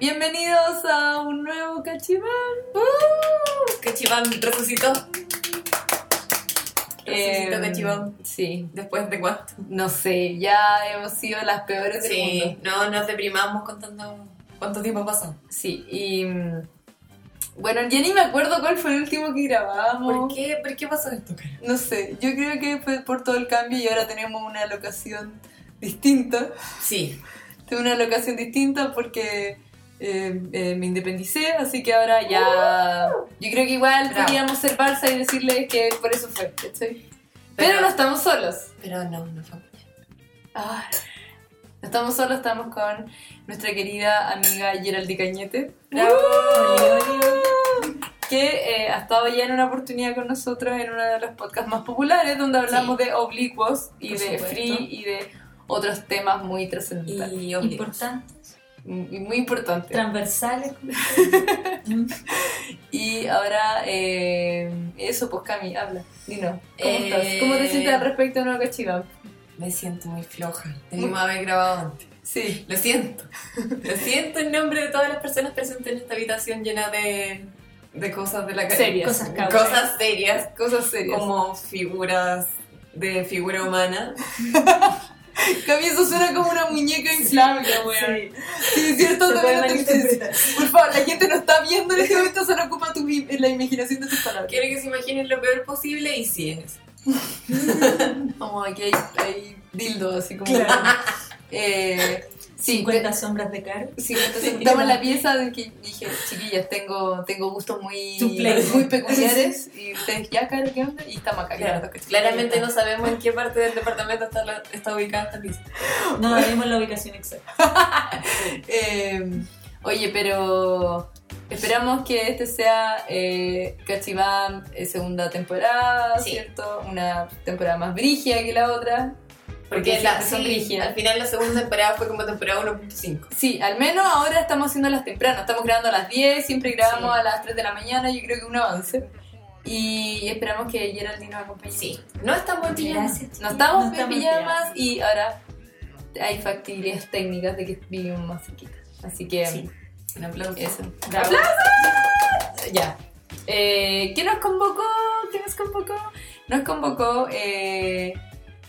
Bienvenidos a un nuevo cachimán. ¡Uh! Cachiván resucitó. Resucitó Eh, Cachiván. Sí, ¿Después de cuánto? no sé, ya hemos sido las peores del Sí, mundo. no nos deprimamos contando cuánto tiempo pasó. Sí, y mm, bueno, ya ni me acuerdo cuál fue el último que grabamos. ¿Por qué, ¿Por qué pasó esto? No sé, yo creo que fue por todo el cambio y ahora tenemos una locación distinta. Sí, Tengo una locación distinta porque eh, eh, me independicé, así que ahora ya. Yo creo que igual Bravo. podríamos ser Barça y decirles que por eso fue, ¿cachai? Pero, Pero- no estamos solos. pero no, no fue. Ah, no estamos solos, estamos con nuestra querida amiga Geraldi Cañete. ¡Bravo! Que eh, ha estado ya en una oportunidad con nosotros en uno de los podcasts más populares, donde hablamos de oblicuos y Por de supuesto. free y de otros temas muy trascendentales Y obligados. importantes, y muy importantes. transversales. Y ahora, eh, eso, pues Cami, habla. Dinos, ¿cómo Eh, estás? ¿Cómo te sientes al respecto de Nuevo Cachiván? Me siento muy floja. Debimos haber grabado antes. Sí. Lo siento. Lo siento en nombre de todas las personas presentes en esta habitación llena de, de cosas de la calle. Serias. Cosas. Cosas serias, Cosas serias. como figuras de figura humana. Cami, eso suena como una muñeca inflable, weón. Sí, es cierto, también. Por favor, la gente no está viendo en este momento, solo ocupa tu, la imaginación de tus palabras. Quiero que se imaginen lo peor posible y sí es. Como aquí hay, hay dildo, así como. Claro. Eh, sí, 50 sombras de caro. Sí, entonces estamos en la pieza de que dije, chiquillas, tengo, tengo gustos muy, muy peculiares y ustedes ya, Caro, ¿qué onda? Y estamos acá. Claro, claramente no sabemos en qué parte del departamento está, la- está ubicada esta lista. No sabemos la ubicación exacta. Eh, oye, pero esperamos que este sea eh, Cachiván eh, segunda temporada, Sí. ¿cierto? Una temporada más brígida que la otra. Porque Porque la, sí, al final la segunda temporada fue como temporada 1.5. Sí, al menos ahora estamos haciendo las temprano. Estamos grabando a las 10, siempre grabamos Sí. a las 3 de la mañana. Yo creo que un avance. Y esperamos que Geraldine nos acompañe. Sí, no estamos en pijama. Gracias. No estamos No en pijamas y ahora hay factibilidades técnicas de que vivimos más cerquita. Así que Sí. Un aplauso. eso. Bravo. Ya. Eh, ¿Qué nos convocó? ¿Qué nos convocó? Nos convocó. Eh,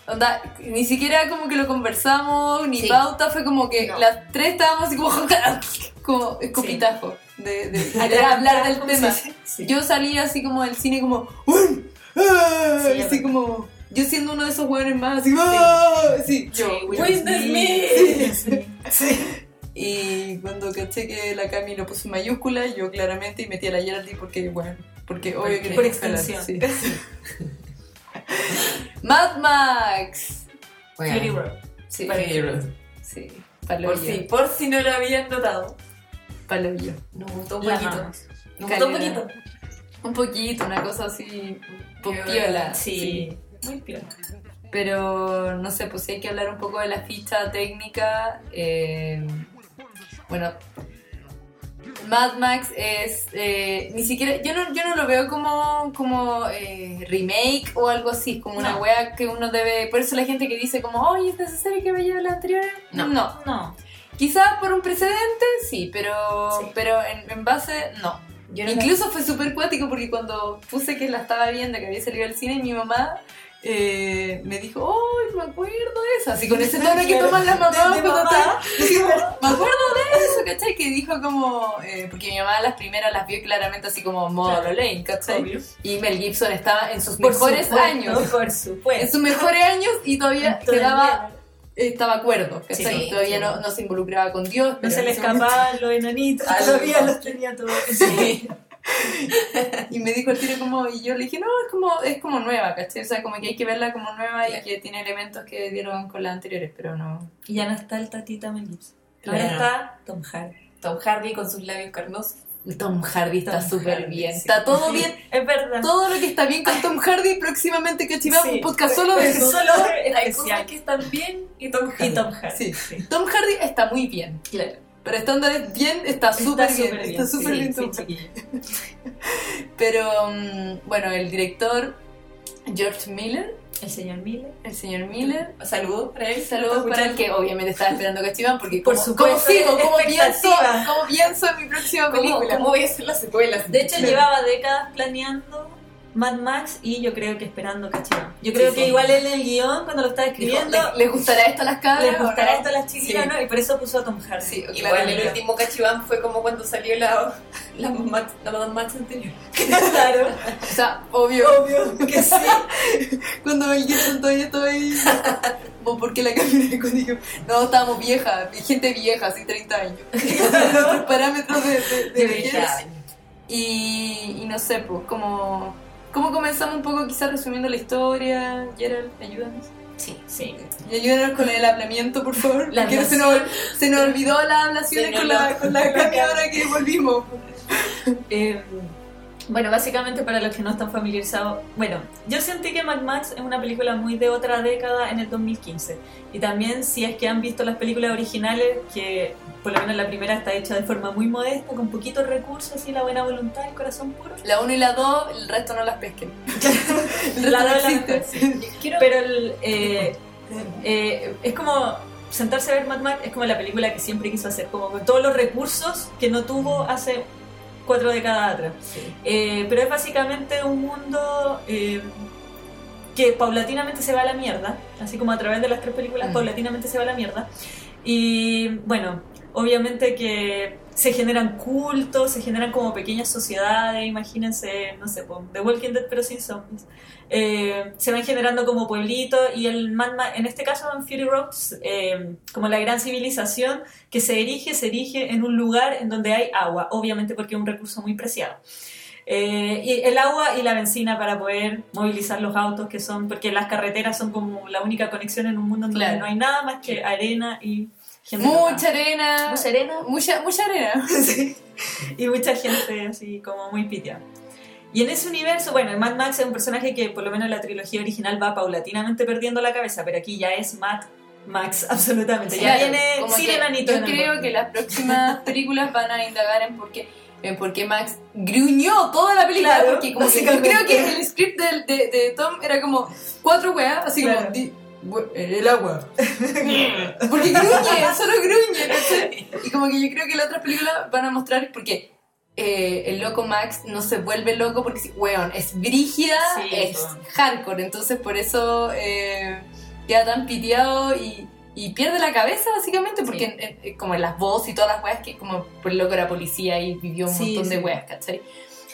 onda, ni siquiera como que lo conversamos, ni Sí. pauta, fue como que No. las tres estábamos así como, como escopitajo de, de, hablar del ¿Cómo se tema. Sí. Yo salí así como del cine como, "Uy, ah", Sí, así como, yo siendo uno de esos hueones más, así, "Ah", sí, yo. Sí. Sí. Y cuando caché que la Cami lo puso en mayúscula, yo claramente y metí a la Geraldine porque, bueno, porque obvio que Por extensión. Mad Max. Bueno, Fury Road. Sí, Fury Road. sí. Por si, por si no lo habían notado. Paloyo. Nos gustó un poquito. Nos gustó un poquito. Un poquito, una cosa así, pues, Piola. Sí. Muy piola. Pero no sé, pues sí hay que hablar un poco de la ficha técnica. eh, bueno, Mad Max es eh, ni siquiera yo no yo no lo veo como como eh, remake o algo así, como una No. wea que uno debe. Por eso la gente que dice como, oye, ¿es necesario que vaya a la anterior? No. no. No. Quizás por un precedente, sí, pero Sí. pero en, en base, no. Yo no Incluso fue súper cuático porque cuando puse que la estaba viendo, que había salido al cine, mi mamá eh, me dijo, ¡ay, me acuerdo de eso! Así con ese tono que toman las mamás cuando Me acuerdo de eso, ¿cachai? Que dijo como... eh, porque mi mamá las primeras las vio claramente así como modo. Lane, ¿cachai? Obvio. Y Mel Gibson estaba en sus Por mejores supuesto, años. Por En supuesto. sus mejores años y todavía Todavía quedaba... Estaba cuerdo, ¿cachai? Sí, todavía sí. no, no se involucraba con Dios. No se en le escapaban los enanitos. Todavía los tenía todos. Sí. y me dijo el tiro como, y yo le dije, no, es como, es como nueva, ¿cachai? O sea, como que hay que verla como nueva y que tiene elementos que dieron con las anteriores, pero no. Y ya no está el tatita Mel. Ahora Claro. está Tom Hardy. Tom Hardy con sus labios carnosos. Tom Hardy está súper bien, sí. está todo bien. Es verdad. Todo lo que está bien con Tom Hardy, próximamente cachivamos Sí. un podcast solo de eso. Solo Hay cosas que están bien y Tom Hardy. Y Tom Hardy. Tom Hardy está muy bien, Claro. Pero estándares bien está súper bien, súper está súper sí, bien sí. Pero, mm, bueno, el director George Miller El señor Miller. el señor Miller. Saludos para él. Saludos para el que obviamente estaba esperando Cachiván porque Por como, supuesto, como sigo, como pienso, como pienso en mi próxima ¿Cómo, película. ¿Cómo voy a hacer las secuelas? De hecho, Claro. llevaba décadas planeando Mad Max y yo creo que esperando Cachiván. Yo creo Sí, que sí. igual él en el guion, cuando lo estaba escribiendo, ¿le- ¿Les gustará esto a las cabras? les gustará no? esto a las chiquillas, Sí. ¿no? Y por eso puso a Tom Hardy. Sí, Igual claramente. el último cachiván fue como cuando salió la, la, Mad- la Madame Max anterior. claro. O sea, obvio. Obvio que sí. Cuando Mel Gibson todavía estaba ahí. ¿Por porque la cuando dijo, no, estábamos viejas, gente vieja, así 30 años. Nuestros parámetros de, de, de De vejez. vejez. Y, y no sé, pues, como, como comenzamos un poco quizás resumiendo la historia. Gerald, ayúdanos. Sí, sí. Y ayúdanos con el hablamiento, por favor. La porque se nos, se nos olvidó las Se nos con la, con la Cami ahora que volvimos. Eh, bueno, básicamente para los que no están familiarizados, bueno, yo sentí que Mad Max es una película muy de otra década en el 2015. Y también si es que han visto las películas originales, que por lo menos la primera está hecha de forma muy modesta, con poquitos recursos y la buena voluntad, el corazón puro. La 1 y la 2, el resto no las pesquen. La no dos y la existe. Quiero... Pero el, eh, eh, es como sentarse a ver Mad Max, es como la película que siempre quiso hacer, como con todos los recursos que no tuvo hace cuatro décadas atrás. Eh, pero es básicamente un mundo eh, que paulatinamente se va a la mierda, así como a través de las tres películas Mm. paulatinamente se va a la mierda. Y bueno, obviamente que se generan cultos, se generan como pequeñas sociedades, imagínense, no sé, The Walking Dead pero sin zombies. Eh, se van generando como pueblitos y el Mad Max, en este caso en Fury Road, eh, como la gran civilización que se erige, se erige en un lugar en donde hay agua, obviamente porque es un recurso muy preciado. Eh, y el agua y la benzina para poder movilizar los autos que son, porque las carreteras son como la única conexión en un mundo en donde Claro. no hay nada más que arena y gente Mucha arena. Mucha arena Mucha, mucha arena. Sí. y mucha gente así como muy pitiada. Y en ese universo, bueno, Mad Max es un personaje que por lo menos en la trilogía original va paulatinamente perdiendo la cabeza, pero aquí ya es Mad Max absolutamente. ya Claro, viene sin enanito Yo en creo que las próximas películas van a indagar en por qué, en por qué Max gruñó toda la película. Claro, porque como que yo creo que el script de, de, de Tom era como cuatro weas, así Claro. como. El agua. porque gruñe, solo gruñe, ¿cachai? Y como que yo creo que las otras películas van a mostrar porque. eh, el loco Max no se vuelve loco porque, weón, es brígida, Sí, es hardcore, entonces por eso eh, queda tan piteado y, y pierde la cabeza básicamente porque Sí. en- en- como en las voces y todas las weas que como el loco era policía y vivió un Sí, montón de weas, ¿cachai?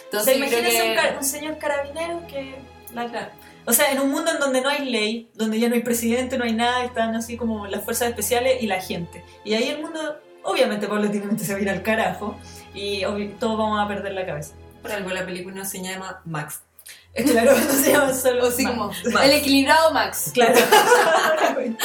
Entonces creo imagínense que... un, un señor carabinero que... la- O sea, en un mundo en donde no hay ley, donde ya no hay presidente, no hay nada, están así como las fuerzas especiales y la gente. Y ahí el mundo, obviamente, paulatinamente se va a ir al carajo y todos vamos a perder la cabeza. Por algo la película no se llama Max. Claro, no se llama solo... Max. como Max. el equilibrado Max. Claro.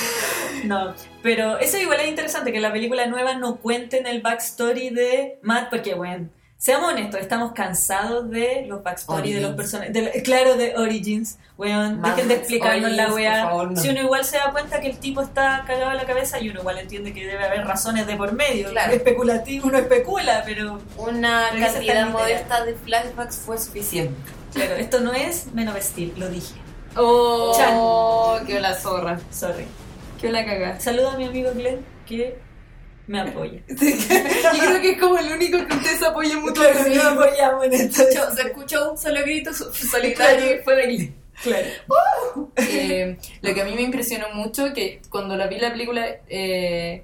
no, pero eso igual es interesante, que la película nueva no cuenten el backstory de Matt, porque, bueno, seamos honestos, estamos cansados de los backstory de los personajes. Claro, de Origins, weón. Mad Dejen de explicarnos la Origins, weá. por favor, no. Si uno igual se da cuenta que el tipo está cagado en la cabeza y uno igual entiende que debe haber razones de por medio. Claro. Especulativo, uno especula, pero Una cantidad modesta de flashbacks fue suficiente. claro, esto no es menos vestir, lo dije. Oh, qué la zorra. Sorry. Qué la cagada. Saludo a mi amigo Glenn que me apoya. Yo creo que es como el único que ustedes apoyan mutuamente. Claro, no apoyamos en esto. Se escuchó un solo grito so- solitario y fue de Glee. Claro. Eh, lo que a mí me impresionó mucho que cuando la vi la película eh,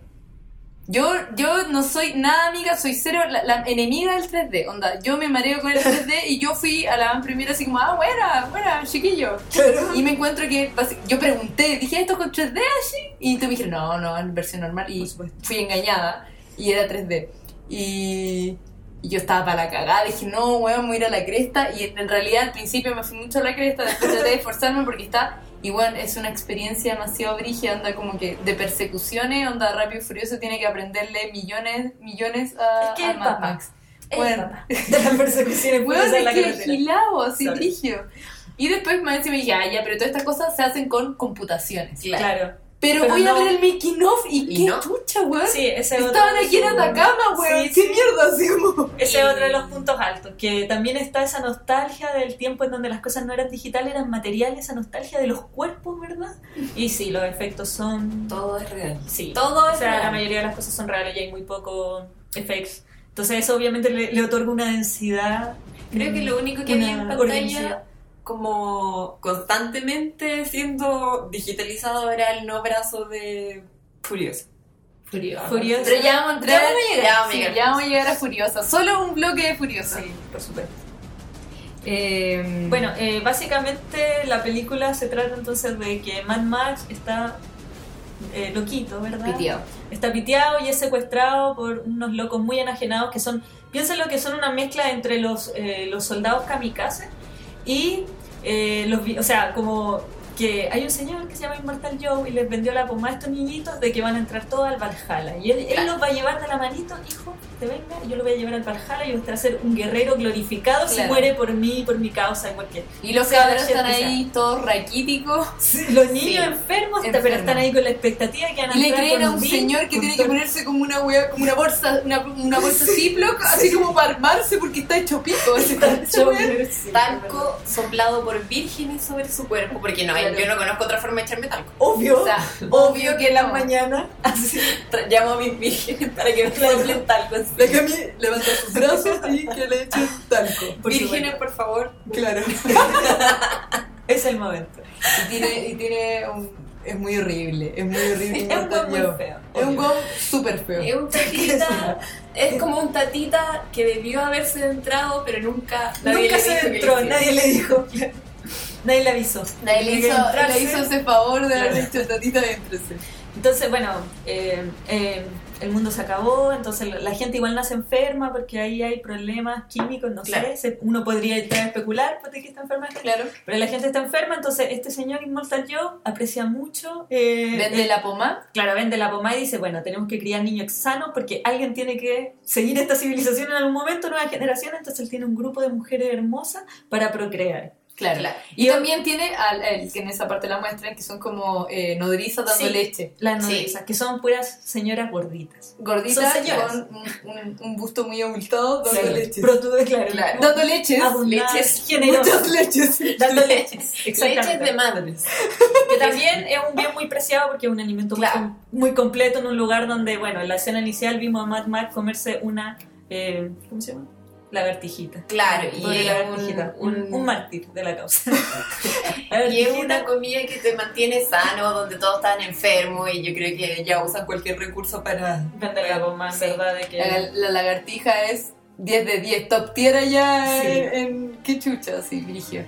yo yo no soy nada amiga soy cero la, la enemiga del 3D onda yo me mareo con el 3D y yo fui a la van primera así como ah buena buena chiquillo y me encuentro que yo pregunté dije esto con 3D así y tú me dijiste no no en versión normal y fui engañada y era 3D y y yo estaba para la cagada, dije, no, weón, voy a ir a la cresta. Y en realidad al principio me fui mucho a la cresta, después traté de esforzarme porque está, y bueno, es una experiencia demasiado brígida, onda como que de persecuciones, onda rápido y furioso, tiene que aprenderle millones, millones a, Es que a es Mad papá. Max. Bueno. de las persecuciones puras en la es que carretera. gilado, así Sorry. brígido. Y después me dije, ah, ya, pero todas estas cosas se hacen con computaciones. Claro. Pero, Pero voy a no. ver el making of y, ¿Y qué no? chucha, weón. Sí, ese es otro Estaban de aquí en Atacama, weón. Sí, ¿Qué sí. mierda? Como... Ese es otro de los puntos altos, que también está esa nostalgia del tiempo en donde las cosas no eran digitales, eran materiales, esa nostalgia de los cuerpos, ¿verdad? Y sí, los efectos son... Todo es real. Sí, Todo o es sea, real. la mayoría de las cosas son reales y hay muy poco effects. Entonces eso obviamente le, le otorga una densidad. Creo que lo único que había en pantalla. Como constantemente siendo digitalizado era el no brazo de Furioso. Furiosa. Furiosa. Pero ya vamos a entrar. Ya vamos a llegar, ya ya vamos a llegar. llegar. ya vamos a llegar a Furiosa. Solo un bloque de Furiosa. Sí, por supuesto. Eh, Bueno, eh, básicamente la película se trata entonces de que Mad Max está eh, loquito, ¿verdad? piteado. Está piteado y es secuestrado por unos locos muy enajenados que son, piénsenlo que son una mezcla entre los, eh, los soldados kamikaze y eh, los, vi- o sea, como que hay un señor que se llama Immortal Joe y les vendió la pomada a estos niñitos de que van a entrar todos al Valhalla. Y él, él los va a llevar de la manito, hijo, venga, yo lo voy a llevar al Valhalla y usted va a ser un guerrero glorificado si Claro. muere por mí, por mi causa, igual que Y los la cabros están ahí todos raquíticos. los niños Sí. enfermos, Enfermos. pero están ahí con la expectativa que van a Y le creen a un señor que tiene que ponerse como una wea, como una bolsa, una, una bolsa Ziploc, así como para armarse porque está hecho pico. Wea. Sí, Talco soplado por vírgenes sobre su cuerpo, porque no, Claro. yo no conozco otra forma de echarme talco. Obvio, O sea, obvio que en las no. mañanas así. Llamo a mis vírgenes para que me soplen talco. La Cami levanta sus brazos y que le echen talco. Por vírgenes, por favor. Claro. Es el momento. Y tiene, y tiene un, es muy horrible, es muy horrible. Es un weón muy feo. Es un gom súper feo. Es un tatita, es como un tatita que debió haberse entrado, pero nunca nadie Nunca le se dijo que entró, nadie le dijo. Nadie le avisó. Nadie le hizo, le hizo ese favor de haber Claro. dicho tatita déntrese. Entonces, bueno, eh, eh, el mundo se acabó, entonces la, gente igual nace enferma porque ahí hay problemas químicos, no Claro. sé, se- uno podría entrar a especular por qué está enferma. Claro. Pero la gente está enferma, entonces este señor Immortal Joe aprecia mucho... eh, Vende el- la pomada. Claro, vende la pomada y dice, bueno, tenemos que criar niños sanos porque alguien tiene que seguir esta civilización en algún momento, nueva generación, entonces él tiene un grupo de mujeres hermosas para procrear. Claro. Claro. Y también tiene, al, el que en esa parte la muestran, que son como eh, nodrizas dando Sí. leche. Las Sí. nodrizas, que son puras señoras gorditas. Gorditas con un, un- busto muy abultado dando Sí. leche. Protude, claro. Claro. Dando leches. Leches, generosas. Muchas leches. Dando leches, exactamente. Leches de madres. Que también es un bien muy preciado porque es un alimento muy Claro. muy, completo en un lugar donde, bueno, en la escena inicial vimos a Mad Max comerse una, eh, ¿cómo se llama? Lagartijita. Claro, y es lagartijita. un, Un, un- un mártir de la causa. y es una comida que te mantiene sano, donde todos están enfermos y yo creo que ya usan cualquier recurso para... Vender la goma, Sí. ¿verdad? De que... La, la lagartija es 10 de 10, top tier allá Sí. en, en- ¿Qué chucha? Sí, Virigio.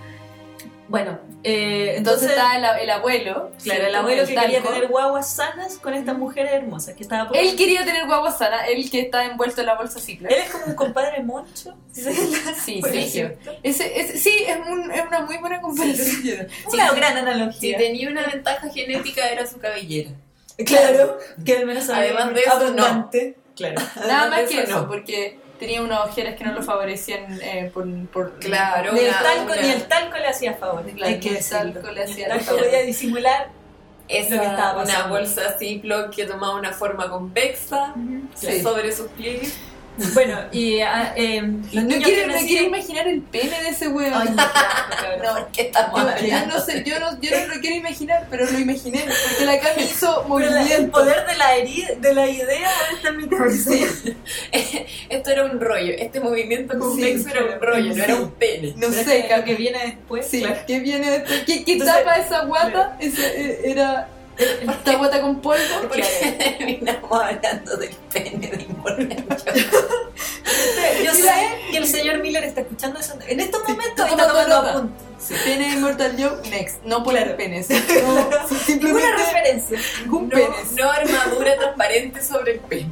Bueno, eh, Entonces, entonces, está el, el abuelo. claro, el abuelo que quería tener guaguas sanas con estas mujeres hermosas que estaba por... Él quería tener guagua sana, él que está envuelto en la bolsa Ziploc. Él es como un compadre moncho. Sí, sí, ejemplo. Ese, ese- sí, es, un- es una muy buena comparación. Una gran Si analogía. tenía una ventaja genética era su cabellera. Claro, que al menos Además de eso, abundante. Claro. Nada más que eso, eso, no. porque tenía unas ojeras que no lo favorecían eh, por, por... Claro. Ni el, talco, una- ni el talco le hacía favor. Claro, hay ni que el talco le hacía el favor. podía disimular. Estaba una bolsa Ziploc que tomaba una forma convexa Sí. sobre sus pliegues. Bueno, y eh, los No quiero, que no quiero imaginar el pene de ese weón. Ay, no. No, ¿qué estamos Yo, yo hablando? no sé, yo no, yo no lo quiero imaginar, pero lo imaginé. Porque la Cami hizo la- el movimiento. poder de la, heri- de la idea está en mi cabeza. Esto era un rollo. Este movimiento complejo Sí, era un rollo, no era sí. un pene. No Pero sé, es que lo que viene después. Sí, claro. ¿qué viene después? ¿Qué, qué Entonces, tapa esa guata? Ese, eh, era esta guata con polvo. Porque terminamos hablando del pene de Immortal Yo sé que el señor Miller está escuchando eso en estos momentos y está tomando apuntes. Pene de Immortal Joe, next. No por Claro. penes. No, Ninguna referencia. un No, penes. no armadura transparente sobre el pene.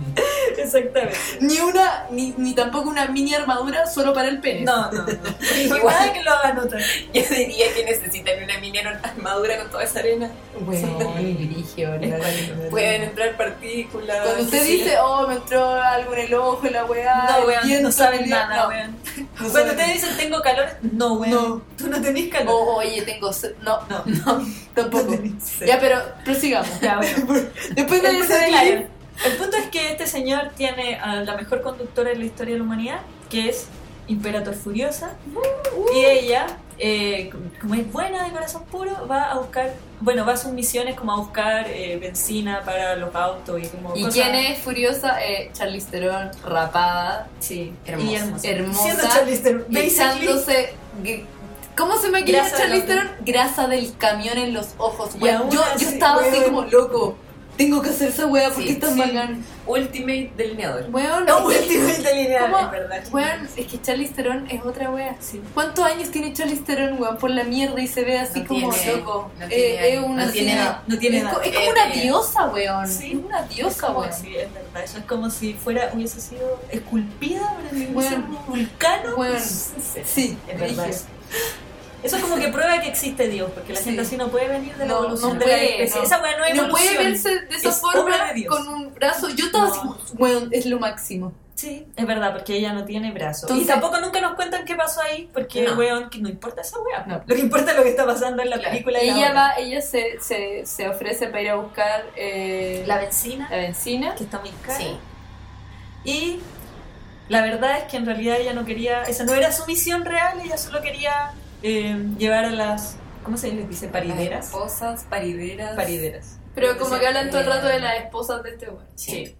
Exactamente. Ni una, ni, ni tampoco una mini armadura solo para el pene. No, no, no. Igual. Que lo haga notar. Yo diría que necesitan una mini armadura con toda esa arena. Bueno, verdad. Pueden entrar partículas. Cuando usted Sí. dice, oh, me entró algo en el ojo, la weá, No, weón, no saben nada, weón. Cuando te dicen tengo calor, no, weón. No. Tú no tenés Calor. oye, tengo sed. No, No. no, tampoco. No. Ya, pero prosigamos. Ya, bueno. Después de claro, clip, el punto es que este señor tiene a la mejor conductora en la historia de la humanidad, que es Imperator Furiosa. Y ella, eh, como es buena de corazón puro, va a buscar, bueno, va a sus misiones como a buscar eh, benzina para los autos y como ¿Y cosas- quién es Furiosa? Eh, Charlize Theron, rapada, Sí, Hermosa. y hermosa. hermosa, Siendo Charlize Theron, ¿Cómo se maquilla Grasa Charlize Theron? Grasa del camión en los ojos. Y weón. Yo, así, yo estaba así weón. como loco. Tengo que hacer esa wea porque Sí, es tan sí. bacán. Ultimate delineador. Weón, No, Ultimate Delineador, es verdad. weón, es que Charlize Theron es otra wea. Sí. ¿Cuántos años tiene Charlize Theron, weón? Por la mierda y se ve así No como tiene- loco. no Eh, tiene- es una no tiene. No tiene es, co- es como Eh, una eh, diosa, weón. Sí. Es una Es diosa, como, weón. sí, es verdad. Eso es como si fuera, hubiese sido esculpida Bueno. mismo vulcano. Sí, sí, es verdad. Eso. Es como que prueba que existe Dios, porque la Sí. gente así no puede venir de la No, evolución no de la especie. no. Esa weá no es No puede verse de esa Es forma de con un brazo. Yo estaba así, weón, es lo máximo. Sí, es verdad, porque ella no tiene brazo. Entonces- y tampoco nunca nos cuentan qué pasó ahí, porque, No. weón, que no importa esa weá. No. Lo que importa es lo que está pasando en la Claro. película. y Ella va, ella se, se, se ofrece para ir a buscar eh, La benzina, la benzina. que está muy cara. Sí. Y la verdad es que en realidad ella no quería, esa no era su misión real, ella solo quería eh, llevar a las, ¿cómo se les dice? Parideras. Esposas, parideras. Parideras. Pero como que hablan todo el rato de las esposas de este weón. Sí.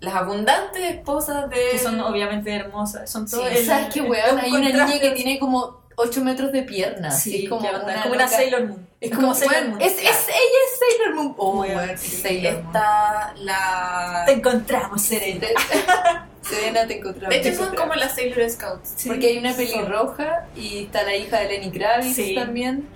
Las abundantes esposas de. Que son obviamente hermosas, son Sí, todo ¿Sabes qué, weón? Hay una niña que tiene como 8 metros de piernas. Sí, es como una, como una. Sailor Moon. Es como, Sailor weón, Moon. es, es, ella es Sailor Moon. Oh, Weón, sí. Sailor Moon. Está la. Te encontramos, Serena. Serena te encontramos. De hecho, son como las Sailor Scouts. Sí, Porque hay una son- pelirroja y está la hija de Lenny Kravitz Sí. también.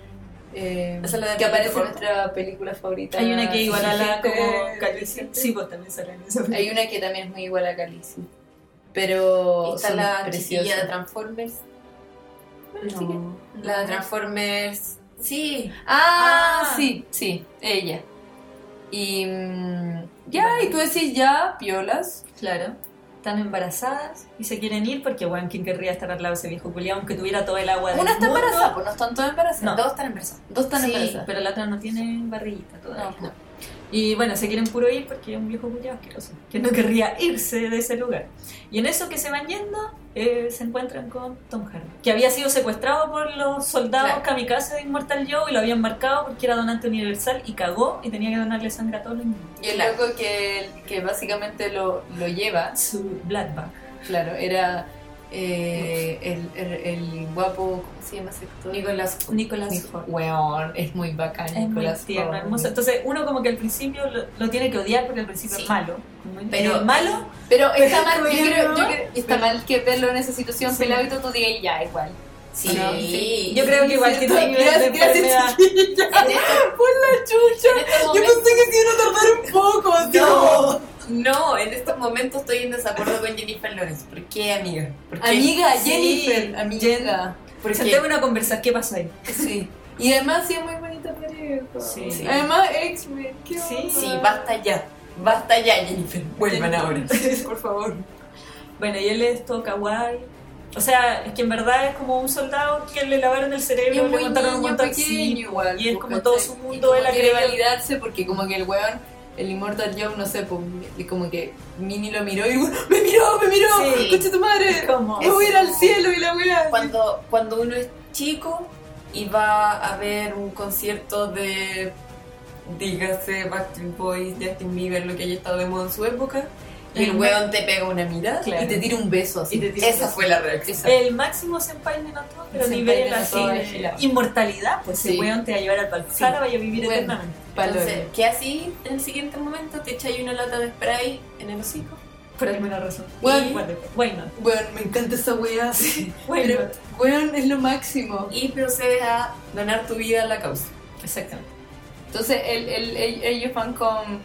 eh, Esa es la de que aparece en nuestra película favorita. Hay una que es igual a la como Calicia. Sí, pues también sale en esa Hay una que también es muy igual a Khaleesi. Pero Y está son la chiquilla de Transformers. No. La de Transformers. Sí. Ah, Ah. sí, sí, ella. Y mm, ya, y tú decís ya, piolas. Claro. Están embarazadas y se quieren ir porque, bueno, ¿quién querría estar al lado de ese viejo culiao aunque tuviera todo el agua del Una está mundo? embarazada, pues no están todas embarazadas. No. Dos están embarazadas. Dos están Sí, embarazadas. pero la otra no tiene barriguita todavía. No, no. Y bueno, se quieren puro ir porque es un viejo culiao asqueroso, que no querría irse de ese lugar. Y en eso que se van yendo, eh, se encuentran con Tom Hardy, que había sido secuestrado por los soldados Claro. kamikaze de Immortal Joe y lo habían marcado porque era donante universal y cagó y tenía que donarle sangre a todos los niños. Y el Claro. loco que, que básicamente lo, lo lleva, Su bloodbath. claro, era eh, el, el, el guapo, ¿cómo se llama ese actor? Nicolás. Nicolas Nico- Hoult. Weón, es muy bacán. Es muy Nicolas tierno, hermoso. Entonces, uno como que al principio lo, lo tiene que odiar porque al principio Sí. es malo. Pero- Eh, malo, Pero está Pero mal, yo creo, yo creo- está mal que verlo en esa situación Sí. pelado y tú, tú digas ya, igual. Sí. No, sí. yo creo que igual nivel de Gracias, gracias, chiquilla. Por la chucha. Yo pensé que se iban a tardar un poco. como- No, en estos momentos estoy en desacuerdo con Jennifer Lawrence. ¿Por qué, amiga? ¿Por qué? Amiga, Sí, Jennifer, amiga. ¿Por qué? Sentémonos a conversar, ¿qué pasó ahí? Sí. Y además sí es muy bonita pareja. Sí. Sí. Además, X-Men. ¿qué Sí? Sí, basta ya. Basta ya, Jennifer. Vuelvan ahora. Por favor. Bueno, y él es todo kawaii. O sea, es que en verdad es como un soldado que le lavaron el cerebro, le montaron un montón igual. Y es pues, como todo su mundo, él quiere validarse porque como que el weón, el Immortal Joe, no sé, pues como que Minnie lo miró y me miró, me miró, Sí. escucha tu madre. Como- Me voy a ir al cielo y la weá. Cuando, cuando uno es chico y va a ver un concierto de, dígase, Backstreet Boys, Justin Bieber, lo que haya estado de moda en su época, y el weón te pega una mirada, Claro. Y te tira un beso así. Esa fue la reacción. El máximo senpai de Nato, pero nivel así inmortalidad, pues Sí. ese weón te va a llevar al Valhalla, Sí. vaya a vivir Bueno. eternamente. Entonces, ¿qué así en el siguiente momento? Te echáis una lata de spray en el hocico. Por alguna razón. Weón. Why not? Weón, me encanta esa weá. Pero, not? weón, es lo máximo. Y procedes a donar tu vida a la causa. Exactamente. Entonces el, el- el- ellos van con,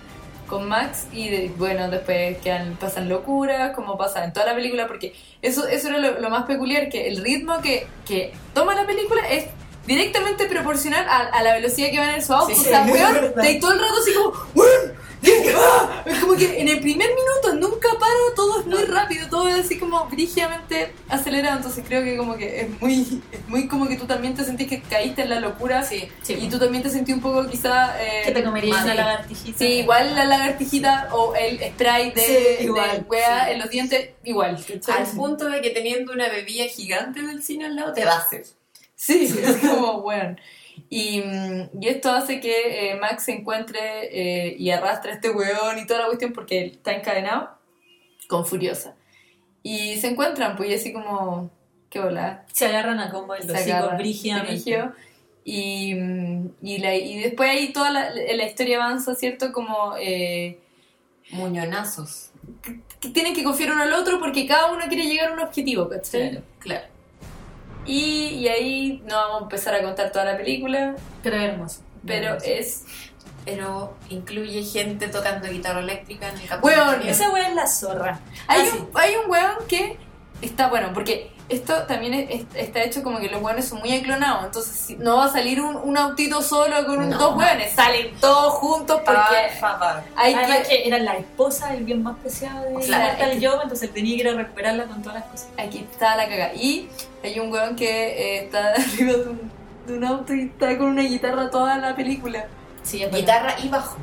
con Max y de- bueno, después quedan, pasan locuras, como pasa en toda la película, porque eso, eso era lo, lo más peculiar, que el ritmo que, que toma la película es directamente proporcional a, a la velocidad que va en su auto. Sí, o sea, weón, ahí todo el rato así como, weón, ¿qué va? Es como que en el primer minuto nunca para, todo es muy rápido. todo es así como brígidamente acelerado, entonces creo que como que es muy, es muy como que tú también te sentís que caíste en la locura Sí. y tú también te sentí un poco quizá... eh, que te comerías una lagartijita. Sí, igual la lagartijita o el spray de, Sí, de igual, wea sí. en los dientes, igual. ¿cachai? Al punto de que teniendo una bebida gigante del cine al lado te da sed. Sí, es como, bueno. Y, mm, y esto hace que eh, Max se encuentre eh, y arrastre a este weón y toda la cuestión porque él está encadenado con Furiosa. Y se encuentran, pues, y así como, qué bola. Se agarran a combo agarran, brígidamente. Y, mm, y, la- y después ahí toda la, la historia avanza, ¿cierto? Como eh, Muñonazos. que tienen que confiar uno al otro porque cada uno quiere llegar a un objetivo, ¿cachai? claro. Y, y ahí no vamos a empezar a contar toda la película, Pero hermoso. pero Hermoso. es Pero incluye gente tocando guitarra eléctrica en el. Weón. Esa wea es la zorra. Hay, Ah, un, hay un weón que está bueno, porque esto también es- es- está hecho como que los weones son muy aclonados, entonces si- no va a salir un, un autito solo con un- No. dos weones, salen todos juntos porque favor. hay Además que, que era la esposa del bien más preciado de Claro, que- Joe, entonces él tenía que ir a recuperarla con todas las cosas. aquí está la caga. Y hay un weón que eh, está arriba de un, de un auto y está con una guitarra toda la película. Sí, es Guitarra y bajo.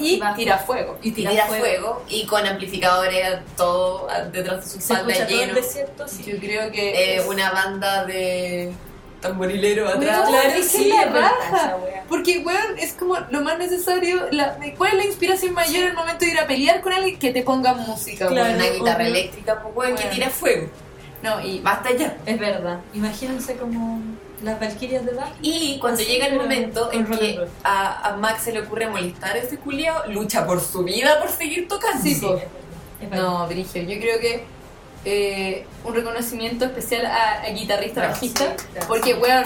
Y y bajo. tira fuego. Y Y tira, fuego. fuego. y con amplificadores todo detrás de su Se espalda todo el desierto, sí. Yo creo que Eh, es- una banda de tamborilero atrás. claro, es que la raja. Porque, weón, es como lo más necesario. La, ¿Cuál es la inspiración mayor al momento de ir a pelear con alguien? Que te ponga música, Claro. weón. una guitarra eléctrica, pues weón, que tira fuego. No, y Basta ya. Es verdad. Imagínense como las Valquirias de Bach. Y cuando llega el momento en que a, a Max se le ocurre molestar a ese culiao, lucha por su vida por seguir tocando. Sí, Sí. No, Brigio, yo creo que eh, un reconocimiento especial a, a guitarrista Gracias, bajista. gracias. Porque, weón,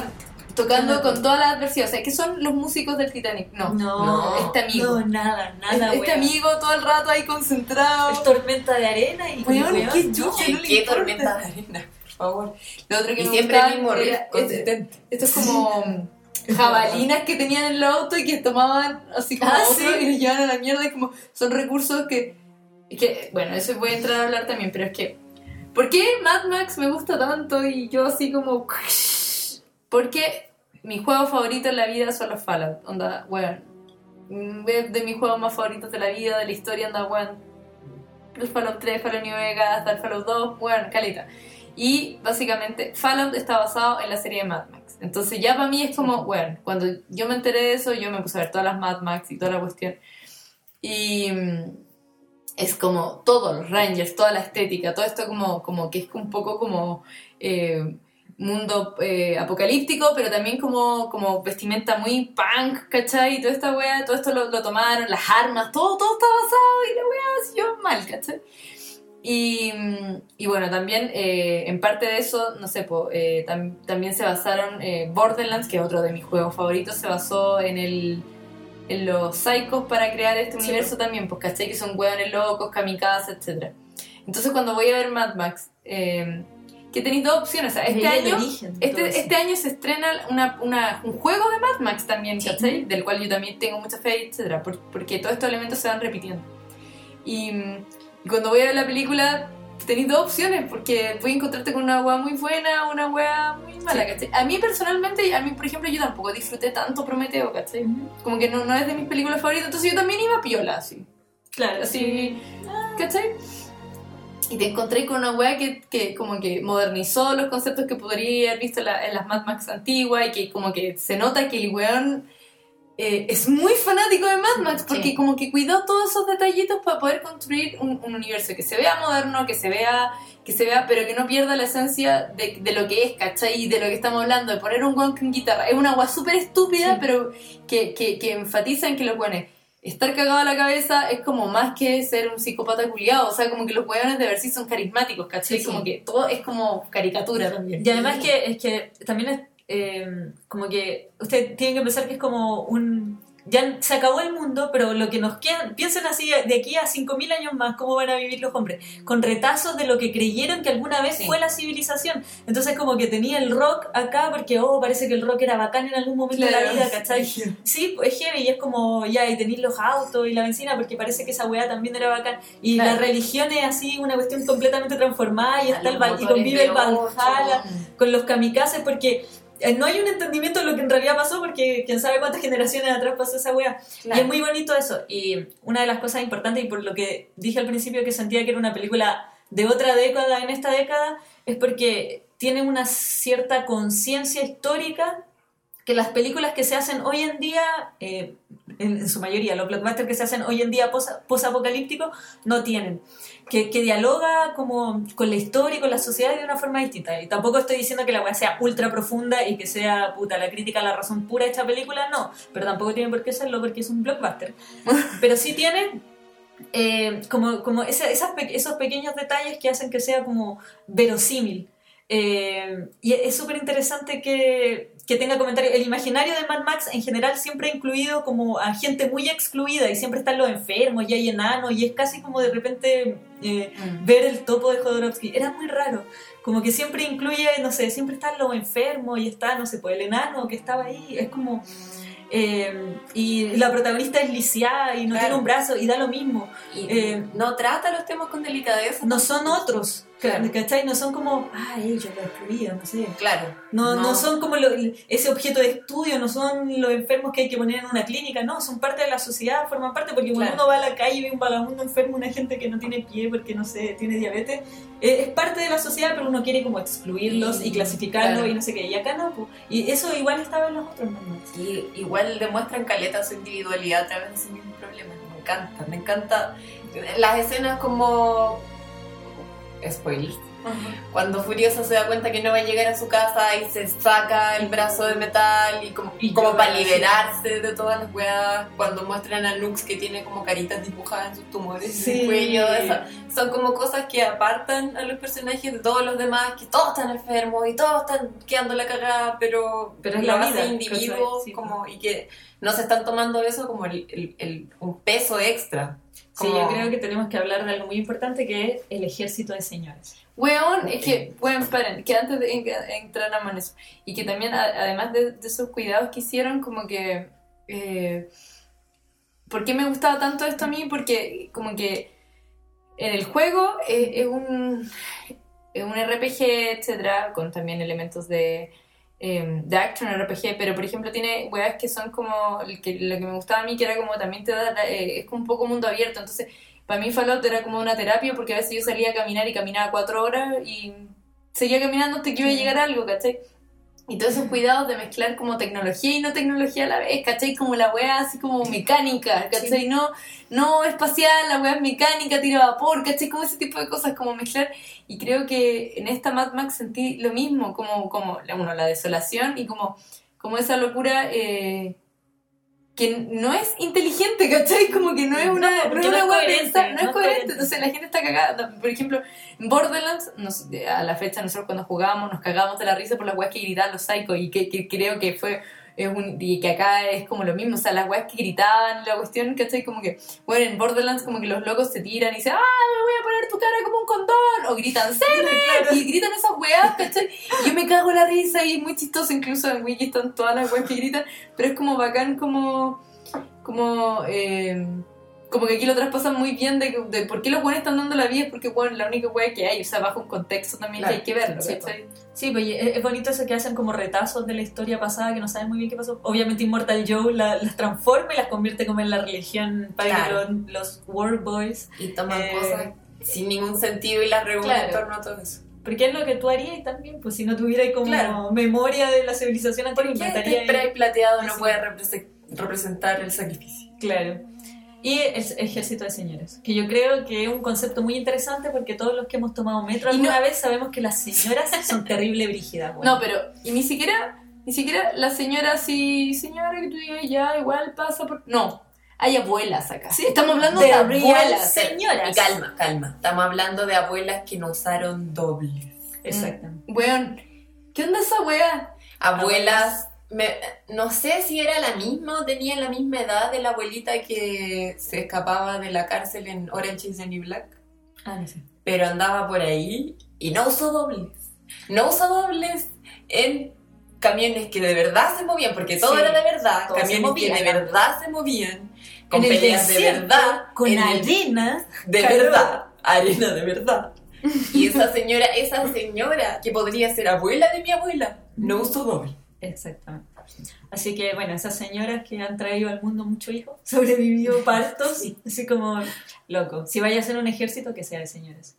tocando con toda la adversidad. O sea, ¿qué son los músicos del Titanic? No. No, No, este amigo. No, nada, nada, este amigo todo el rato ahí concentrado. Es tormenta de arena y Weón, weón, qué no. chucha. Qué, no tormenta de arena, favor. Lo otro que Y me siempre el mismo riff consistente. Esto es como jabalinas que tenían en el auto y que tomaban así como Ah, otro sí. y los llevaban a la mierda y como son recursos que, que bueno eso voy a entrar a hablar también pero es que ¿por qué Mad Max me gusta tanto y yo así como porque mi juego favorito en la vida son los Fallout onda weón Mm, es de mis juegos más favoritos de la vida de la historia onda weón el Fallout 3, Fallout New Vegas, Fallout 2, bueno, caleta. Y básicamente Fallout está basado en la serie de Mad Max. Entonces ya para mí es como, bueno, cuando yo me enteré de eso, yo me puse a ver todas las Mad Max y toda la cuestión. Y mm, es como todo, los Rangers, toda la estética, todo esto como, como que es un poco como eh, mundo eh, apocalíptico, pero también como, como vestimenta muy punk, ¿cachai? Y toda esta wea, todo esto lo, lo tomaron, las armas, todo, todo está basado y la wea siguió mal, ¿cachai? Y, y bueno, también eh, en parte de eso, no sé, po, eh, tam- también se basaron, eh, Borderlands, que es otro de mis juegos favoritos, se basó en el en los psychos para crear este Sí, universo también, pues caché que son hueones locos, kamikaze, etc. Entonces cuando voy a ver Mad Max, eh, que tenéis dos opciones, o sea, este año, origen este, este año se estrena una, una- un juego de Mad Max también, Sí. ¿cachai? Del cual yo también tengo mucha fe, etc. por- porque todos estos elementos se van repitiendo. Y, y cuando voy a ver la película, tenéis dos opciones, porque voy a encontrarte con una weá muy buena o una weá muy mala, Sí. ¿cachai? A mí personalmente, a mí por ejemplo, yo tampoco disfruté tanto Prometeo, ¿cachai? Como que no, no es de mis películas favoritas, entonces yo también iba piola, así. Claro, Así, ¿cachai? Y te encontré con una weá que, que como que modernizó los conceptos que podría haber visto en, la- en las Mad Max antiguas y que como que se nota que el weón eh, es muy fanático de Mad Max porque Sí. como que cuidó todos esos detallitos para poder construir un, un universo que se vea moderno, que se vea, que se vea, pero que no pierda la esencia de, de lo que es, ¿cachai? Y de lo que estamos hablando, de poner un weón con guitarra. Es una weá súper estúpida, Sí. pero que, que, que enfatiza en que los weones estar cagado a la cabeza es como más que ser un psicópata culiado. O sea, como que los weones de ver sí son carismáticos, ¿cachai? Sí. Como que todo es como caricatura también. Y además que es que también es eh, como que usted tiene que pensar que es como un ya se acabó el mundo, pero lo que nos queda, piensen así, de aquí a 5.000 años más, ¿cómo van a vivir los hombres? Con retazos de lo que creyeron que alguna vez Sí. fue la civilización. Entonces como que tenía el rock acá, porque, oh, parece que el rock era bacán en algún momento de la Claro. vida, ¿cachai? Sí, pues, es heavy, y es como, ya, y tenéis los autos y la benzina, porque parece que esa weá también era bacán. Y Claro. la religión es así, una cuestión completamente transformada, y, está el y convive el Valhalla ocho. con los kamikazes, porque no hay un entendimiento de lo que en realidad pasó, porque quién sabe cuántas generaciones atrás pasó esa weá. Claro. Y es muy bonito eso. Y una de las cosas importantes, y por lo que dije al principio que sentía que era una película de otra década en esta década, es porque tiene una cierta conciencia histórica que las películas que se hacen hoy en día, eh, en, en su mayoría, los blockbusters que se hacen hoy en día pos- post-apocalípticos, no tienen. Que, que dialoga como con la historia y con la sociedad de una forma distinta. Y tampoco estoy diciendo que la weá sea ultra profunda y que sea puta la crítica a la razón pura de esta película, no. Pero tampoco tiene por qué serlo porque es un blockbuster. Pero sí tiene eh, como, como ese- esas esos pequeños detalles que hacen que sea como verosímil. Eh, y es súper interesante que, que tenga comentarios. El imaginario de Mad Max en general siempre ha incluido como a gente muy excluida y siempre están los enfermos y hay enanos y es casi como de repente eh, Mm. ver el topo de Jodorowsky. Era muy raro. Como que siempre incluye, no sé, siempre están los enfermos y está, no sé, pues el enano que estaba ahí. Es como... eh, y la protagonista es lisiada y no Claro. tiene un brazo y da lo mismo. Y Eh, no trata los temas con delicadeza. No son otros, Claro. ¿cachai? No son como, ah, ellos lo excluían, no sé. Claro. No, no. son como lo- ese objeto de estudio, no son los enfermos que hay que poner en una clínica, no, son parte de la sociedad, forman parte, porque cuando Claro. uno va a la calle y ve un vagabundo enfermo, una gente que no tiene pie porque, no sé, tiene diabetes, es parte de la sociedad, pero uno quiere como excluirlos y Y- clasificarlos claro. y no sé qué, y acá no, po. y eso igual estaba en los otros Max. Y igual demuestran caleta su individualidad a través de sus mismos problemas. Me encanta, me encanta. Las escenas como. Spoilers. Cuando Furiosa se da cuenta que no va a llegar a su casa y se saca el brazo de metal y como, Y como para sí. liberarse de todas las weas. Cuando muestran a Nux que tiene como caritas dibujadas en sus tumores en Sí. el cuello. esa- son como cosas que apartan a los personajes de todos los demás, que todos están enfermos y todos están quedando la cagada, pero, Pero es la vida, individuos. Sí. como, y que no se están tomando eso como el, el- el- un peso extra. Sí, Como- yo creo que tenemos que hablar de algo muy importante que es el ejército de señores. Weón, es que, bueno, paren, que antes de en- entrar en eso, y que también, además de, de esos cuidados que hicieron, como que. Eh, ¿Por qué me gustaba tanto esto a mí? Porque, como que en el juego eh, es un. Es un RPG, etcétera, con también elementos de. eh, de action RPG, pero por ejemplo tiene weas que son como que, lo que me gustaba a mí, que era como también te da, eh, es como un poco mundo abierto, entonces para mí Fallout era como una terapia porque a veces yo salía a caminar y caminaba cuatro horas y seguía caminando hasta que iba a llegar algo, ¿cachai? Y todos esos cuidados de mezclar como tecnología y no tecnología a la vez, ¿cachai? Como la wea así como mecánica, ¿cachai? No, no espacial, la wea es mecánica, tira vapor, ¿cachai? Como ese tipo de cosas, como mezclar. Y creo que en esta Mad Max sentí lo mismo, como, como uno, la desolación y como, como esa locura eh, que no es inteligente, ¿cachai? Como que no es una, No, no, es no una es wea coherente, pensada, no, no es es coherente. coherente. Entonces la gente está cagada. Por ejemplo, en Borderlands, nos- a la fecha nosotros cuando jugábamos nos cagábamos de la risa por las weas que gritaban los psychos y que, que creo que fue es un, y que acá es como lo mismo, o sea, las weas que gritaban, la cuestión, ¿cachai? Como que, bueno, en Borderlands como que los locos se tiran y dicen, ¡ah, me voy a poner tu cara como un condón! O gritan, ¡Semen! Y gritan esas weas, ¿cachai? Y yo me cago en la risa y es muy chistoso, incluso en Wiki están todas las weas que gritan, pero es como bacán como, como, eh, como que aquí lo traspasan muy bien de, de por qué los buenos están dando la vida, es porque, bueno, la única wea que hay, o sea, bajo un contexto también Claro, que hay que verlo, sí. Sí, pues es, bonito eso que hacen como retazos de la historia pasada que no saben muy bien qué pasó. Obviamente Immortal Joe la- las transforma y las convierte como en la religión para Claro. los, los War Boys. Y toman Eh, cosas sin ningún sentido y las reúnen claro. en torno a todo eso. Porque es lo que tú harías también, pues si no tuvieras como Claro. memoria de la civilización ¿Por antigua, qué este inventarías- spray plateado no puede represe- representar el sacrificio? Claro. Y el ejército de señores, que yo creo que es un concepto muy interesante porque todos los que hemos tomado metro Y alguna no- vez sabemos que las señoras son terrible brígidas. No, pero, y ni siquiera, ni siquiera la señora así, señora que tú digas ya, igual pasa por... No, hay abuelas acá. Sí, Estamos hablando de abuelas. señoras. Y calma, calma. Estamos hablando de abuelas que no usaron dobles. Exactamente. Weón, ¿qué onda esa wea? Abuelas me- no sé si era la misma o tenía la misma edad de la abuelita que se escapaba de la cárcel en Orange is the New Black, Ah, no sé. pero andaba por ahí y no usó dobles. No usó dobles en camiones que de verdad se movían, porque todo Sí, era de verdad, camiones que de verdad se movían, con peleas de verdad, Con arena. de calor. verdad, arena de verdad. Y esa señora, esa señora que podría ser abuela de mi abuela, no usó doble. Exactamente. Así que, bueno, esas señoras que han traído al mundo muchos hijos, sobrevivido partos, así como loco. Si vaya a ser un ejército, que sea de señoras.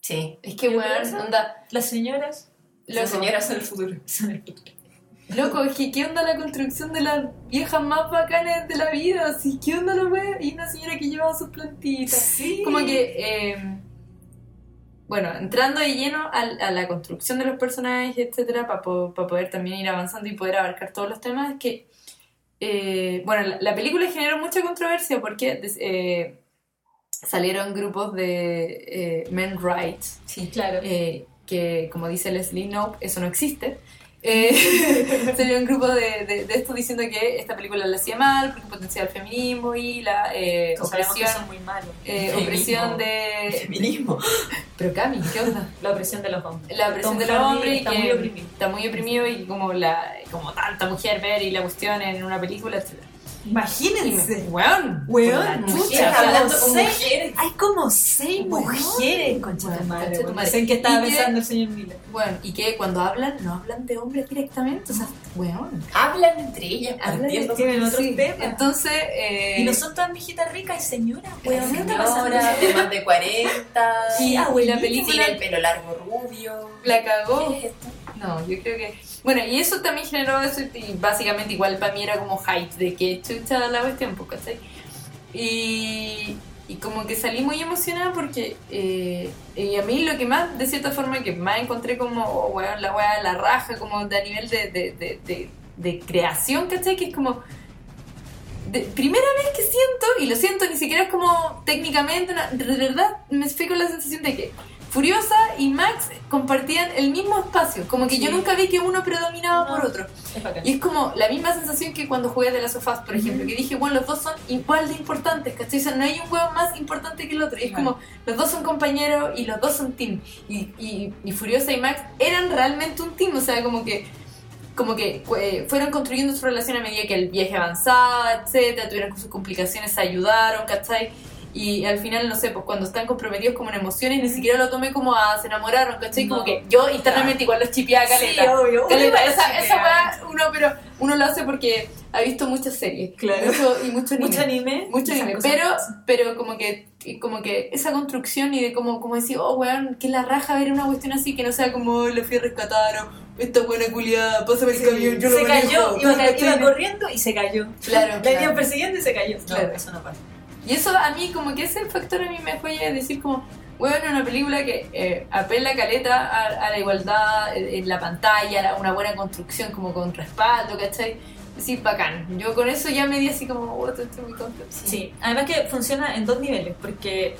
Sí. Es que, ¿Qué weón, pasa? onda. Las señoras Las señoras son el futuro. son el futuro. loco, es que, ¿qué onda la construcción de las viejas más bacanas de la vida? Así, ¿qué onda la wea? Y una señora que llevaba sus plantitas. Sí. Como que, eh, bueno, entrando de lleno a, la construcción de los personajes, etcétera, para poder también ir avanzando y poder abarcar todos los temas, es que, eh, bueno, la, la película generó mucha controversia porque eh, salieron grupos de eh, men rights, Sí, claro. eh, que, como dice Leslie Knope, eso no existe. Eh, salió un grupo de, de, de esto diciendo que esta película la hacía mal porque potenciaba el feminismo y la eh, opresión, muy eh, opresión de... Feminismo. Pero Cami, ¿qué onda? La opresión de los hombres. La opresión Tom del Hardy hombre y está que muy oprimido. está muy oprimido y como, la, como tanta mujer ver y la cuestión en una película, etc. Imagínense. Weón, Weón, muchas hablando con seis- mujeres. Hay como seis mujeres, concha tu madre. concha tu bueno. madre. Sé en qué estaba Y que- pensando el señor Miller. Bueno, y que cuando hablan, no hablan de hombres directamente, o sea, weón. Hablan entre ellas, Hablan de- tienen otros Sí, temas. Entonces, eh, Y no son todas viejitas ricas y señoras, Weón. ¿qué señora de más de 40. y, y la película Tiene el pelo largo rubio. la cagó. ¿Qué es esto? No, yo creo que. Bueno, y eso también generó eso, y básicamente igual para mí era como hype de que chucha la cuestión, pues, ¿cachai? Y, y como que salí muy emocionada porque. eh, y a mí lo que más, de cierta forma, que más encontré como, oh, weón, la weá, la raja, como de a nivel de, de, de, de, de creación, ¿cachai? Que es como. De, primera vez que siento, y lo siento, ni siquiera es como técnicamente, de verdad me fui con la sensación de que Furiosa y Max compartían el mismo espacio, como que yo Sí. nunca vi que uno predominaba No. por otro. Es. Y es como la misma sensación que cuando jugué de las sofás, por ejemplo, que dije, bueno, los dos son igual de importantes, ¿cachai? O sea, no hay un juego más importante que el otro. Y es Claro. como, los dos son compañeros y los dos son team. Y, y, y Furiosa y Max eran realmente un team, o sea, como que como que eh, fueron construyendo su relación a medida que el viaje avanzaba, etcétera, tuvieron sus complicaciones, se ayudaron, ¿cachai? Y al final, no sé, pues cuando están comprometidos como en emociones, ni siquiera lo tomé como a se enamoraron, ¿cachai? Como No. que yo internamente igual los chipeaba caleta. Sí, obvio. Caleta, Uno esa, esa weá, uno, pero uno lo hace porque ha visto muchas series. Claro. Mucho, y mucho anime. Mucho anime. Mucho Pero, pero como que como que esa construcción y de como, como decir, oh weón, que la raja ver una cuestión así que no sea como "Oh, lo fui a rescatar o esta buena culiada, pásame el camión, yo lo se manejo", cayó, iba, corriendo y se cayó. Claro, La claro. iban persiguiendo y se cayó. No, Claro. eso no pasa. Y eso a mí, como que ese factor a mí me fue a decir como, bueno, una película que eh, apela caleta a, a la igualdad en, en la pantalla, a una buena construcción como con respaldo, ¿cachai? Decir, bacán. Yo con eso ya me di así como, oh, estoy muy contenta. Sí, además que funciona en dos niveles, porque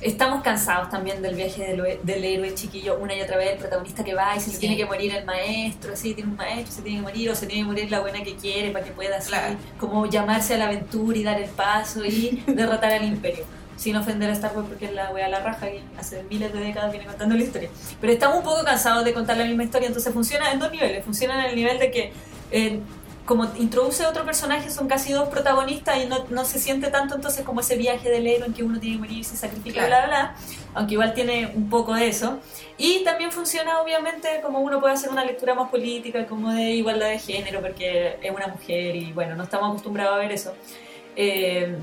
estamos cansados también del viaje del, héroe chiquillo una y otra vez, el protagonista que va y se Sí. tiene que morir el maestro, así tiene un maestro, se tiene que morir, o se tiene que morir la buena que quiere para que pueda así, Claro. como llamarse a la aventura y dar el paso y derrotar al imperio. Sin ofender a Star Wars porque es la wea la raja y hace miles de décadas viene contando la historia. Pero estamos un poco cansados de contar la misma historia, entonces funciona en dos niveles. Funciona en el nivel de que eh, como introduce otro personaje, son casi dos protagonistas y no, no se siente tanto entonces como ese viaje del héroe en que uno tiene que morir, se sacrifica, Claro. bla, bla, bla, aunque igual tiene un poco de eso. Y también funciona obviamente como uno puede hacer una lectura más política, como de igualdad de género, porque es una mujer y bueno, no estamos acostumbrados a ver eso. Eh,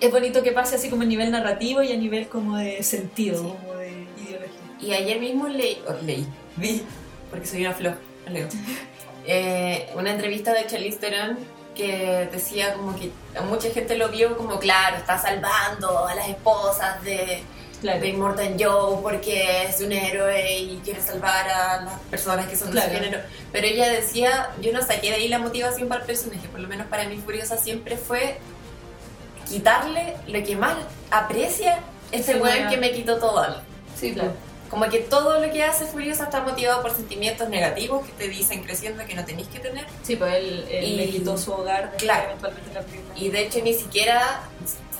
es bonito que pase así como a nivel narrativo y a nivel como de sentido, Sí. como de ideología. Y ayer mismo leí, o leí, vi, porque soy una flor, leo, eh, una entrevista de Charlize Theron que decía como que mucha gente lo vio como, claro, está salvando a las esposas de, Claro. de Immortal Joe porque es un héroe y quiere salvar a las personas que son de Claro. su género. Pero ella decía, yo no saqué de ahí la motivación para el personaje, por lo menos para mí Furiosa siempre fue quitarle lo que más aprecia este Sí, weón. que me quitó todo a mí. Sí, Claro. Como que todo lo que hace Furiosa está motivado por sentimientos negativos que te dicen creciendo que no tenéis que tener. Sí, pues él, él Y- le quitó su hogar después Claro. eventualmente en la película. Y de hecho ni siquiera,